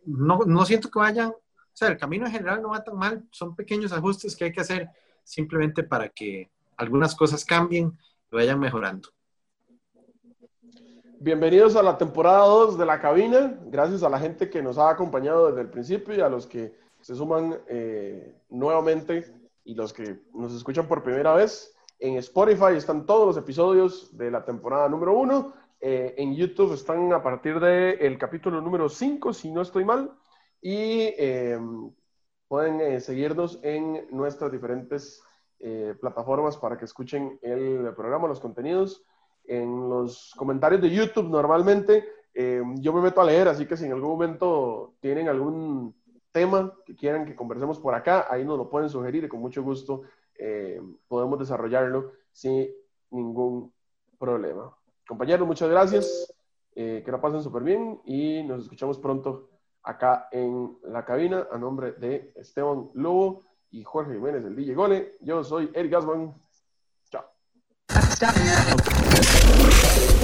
no, no siento que vayan, o sea, el camino en general no va tan mal, son pequeños ajustes que hay que hacer simplemente para que algunas cosas cambien y vayan mejorando. Bienvenidos a la temporada 2 de la cabina. Gracias a la gente que nos ha acompañado desde el principio y a los que se suman eh, nuevamente y los que nos escuchan por primera vez. En Spotify están todos los episodios de la temporada número 1. Eh, en YouTube están a partir del capítulo número 5, si no estoy mal. Y eh, pueden seguirnos en nuestras diferentes plataformas para que escuchen el programa, los contenidos en los comentarios de YouTube normalmente eh, yo me meto a leer, así que si en algún momento tienen algún tema que quieran que conversemos por acá, ahí nos lo pueden sugerir y con mucho gusto eh, podemos desarrollarlo sin ningún problema. Compañeros, muchas gracias, eh, que la pasen súper bien y nos escuchamos pronto acá en la cabina a nombre de Esteban Lobo y Jorge Jiménez, el DJ Gole. Yo soy Eric Gasman. Chao.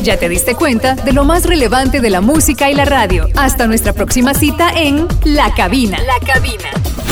Ya te diste cuenta de lo más relevante de la música y la radio. Hasta nuestra próxima cita en La Cabina. La Cabina.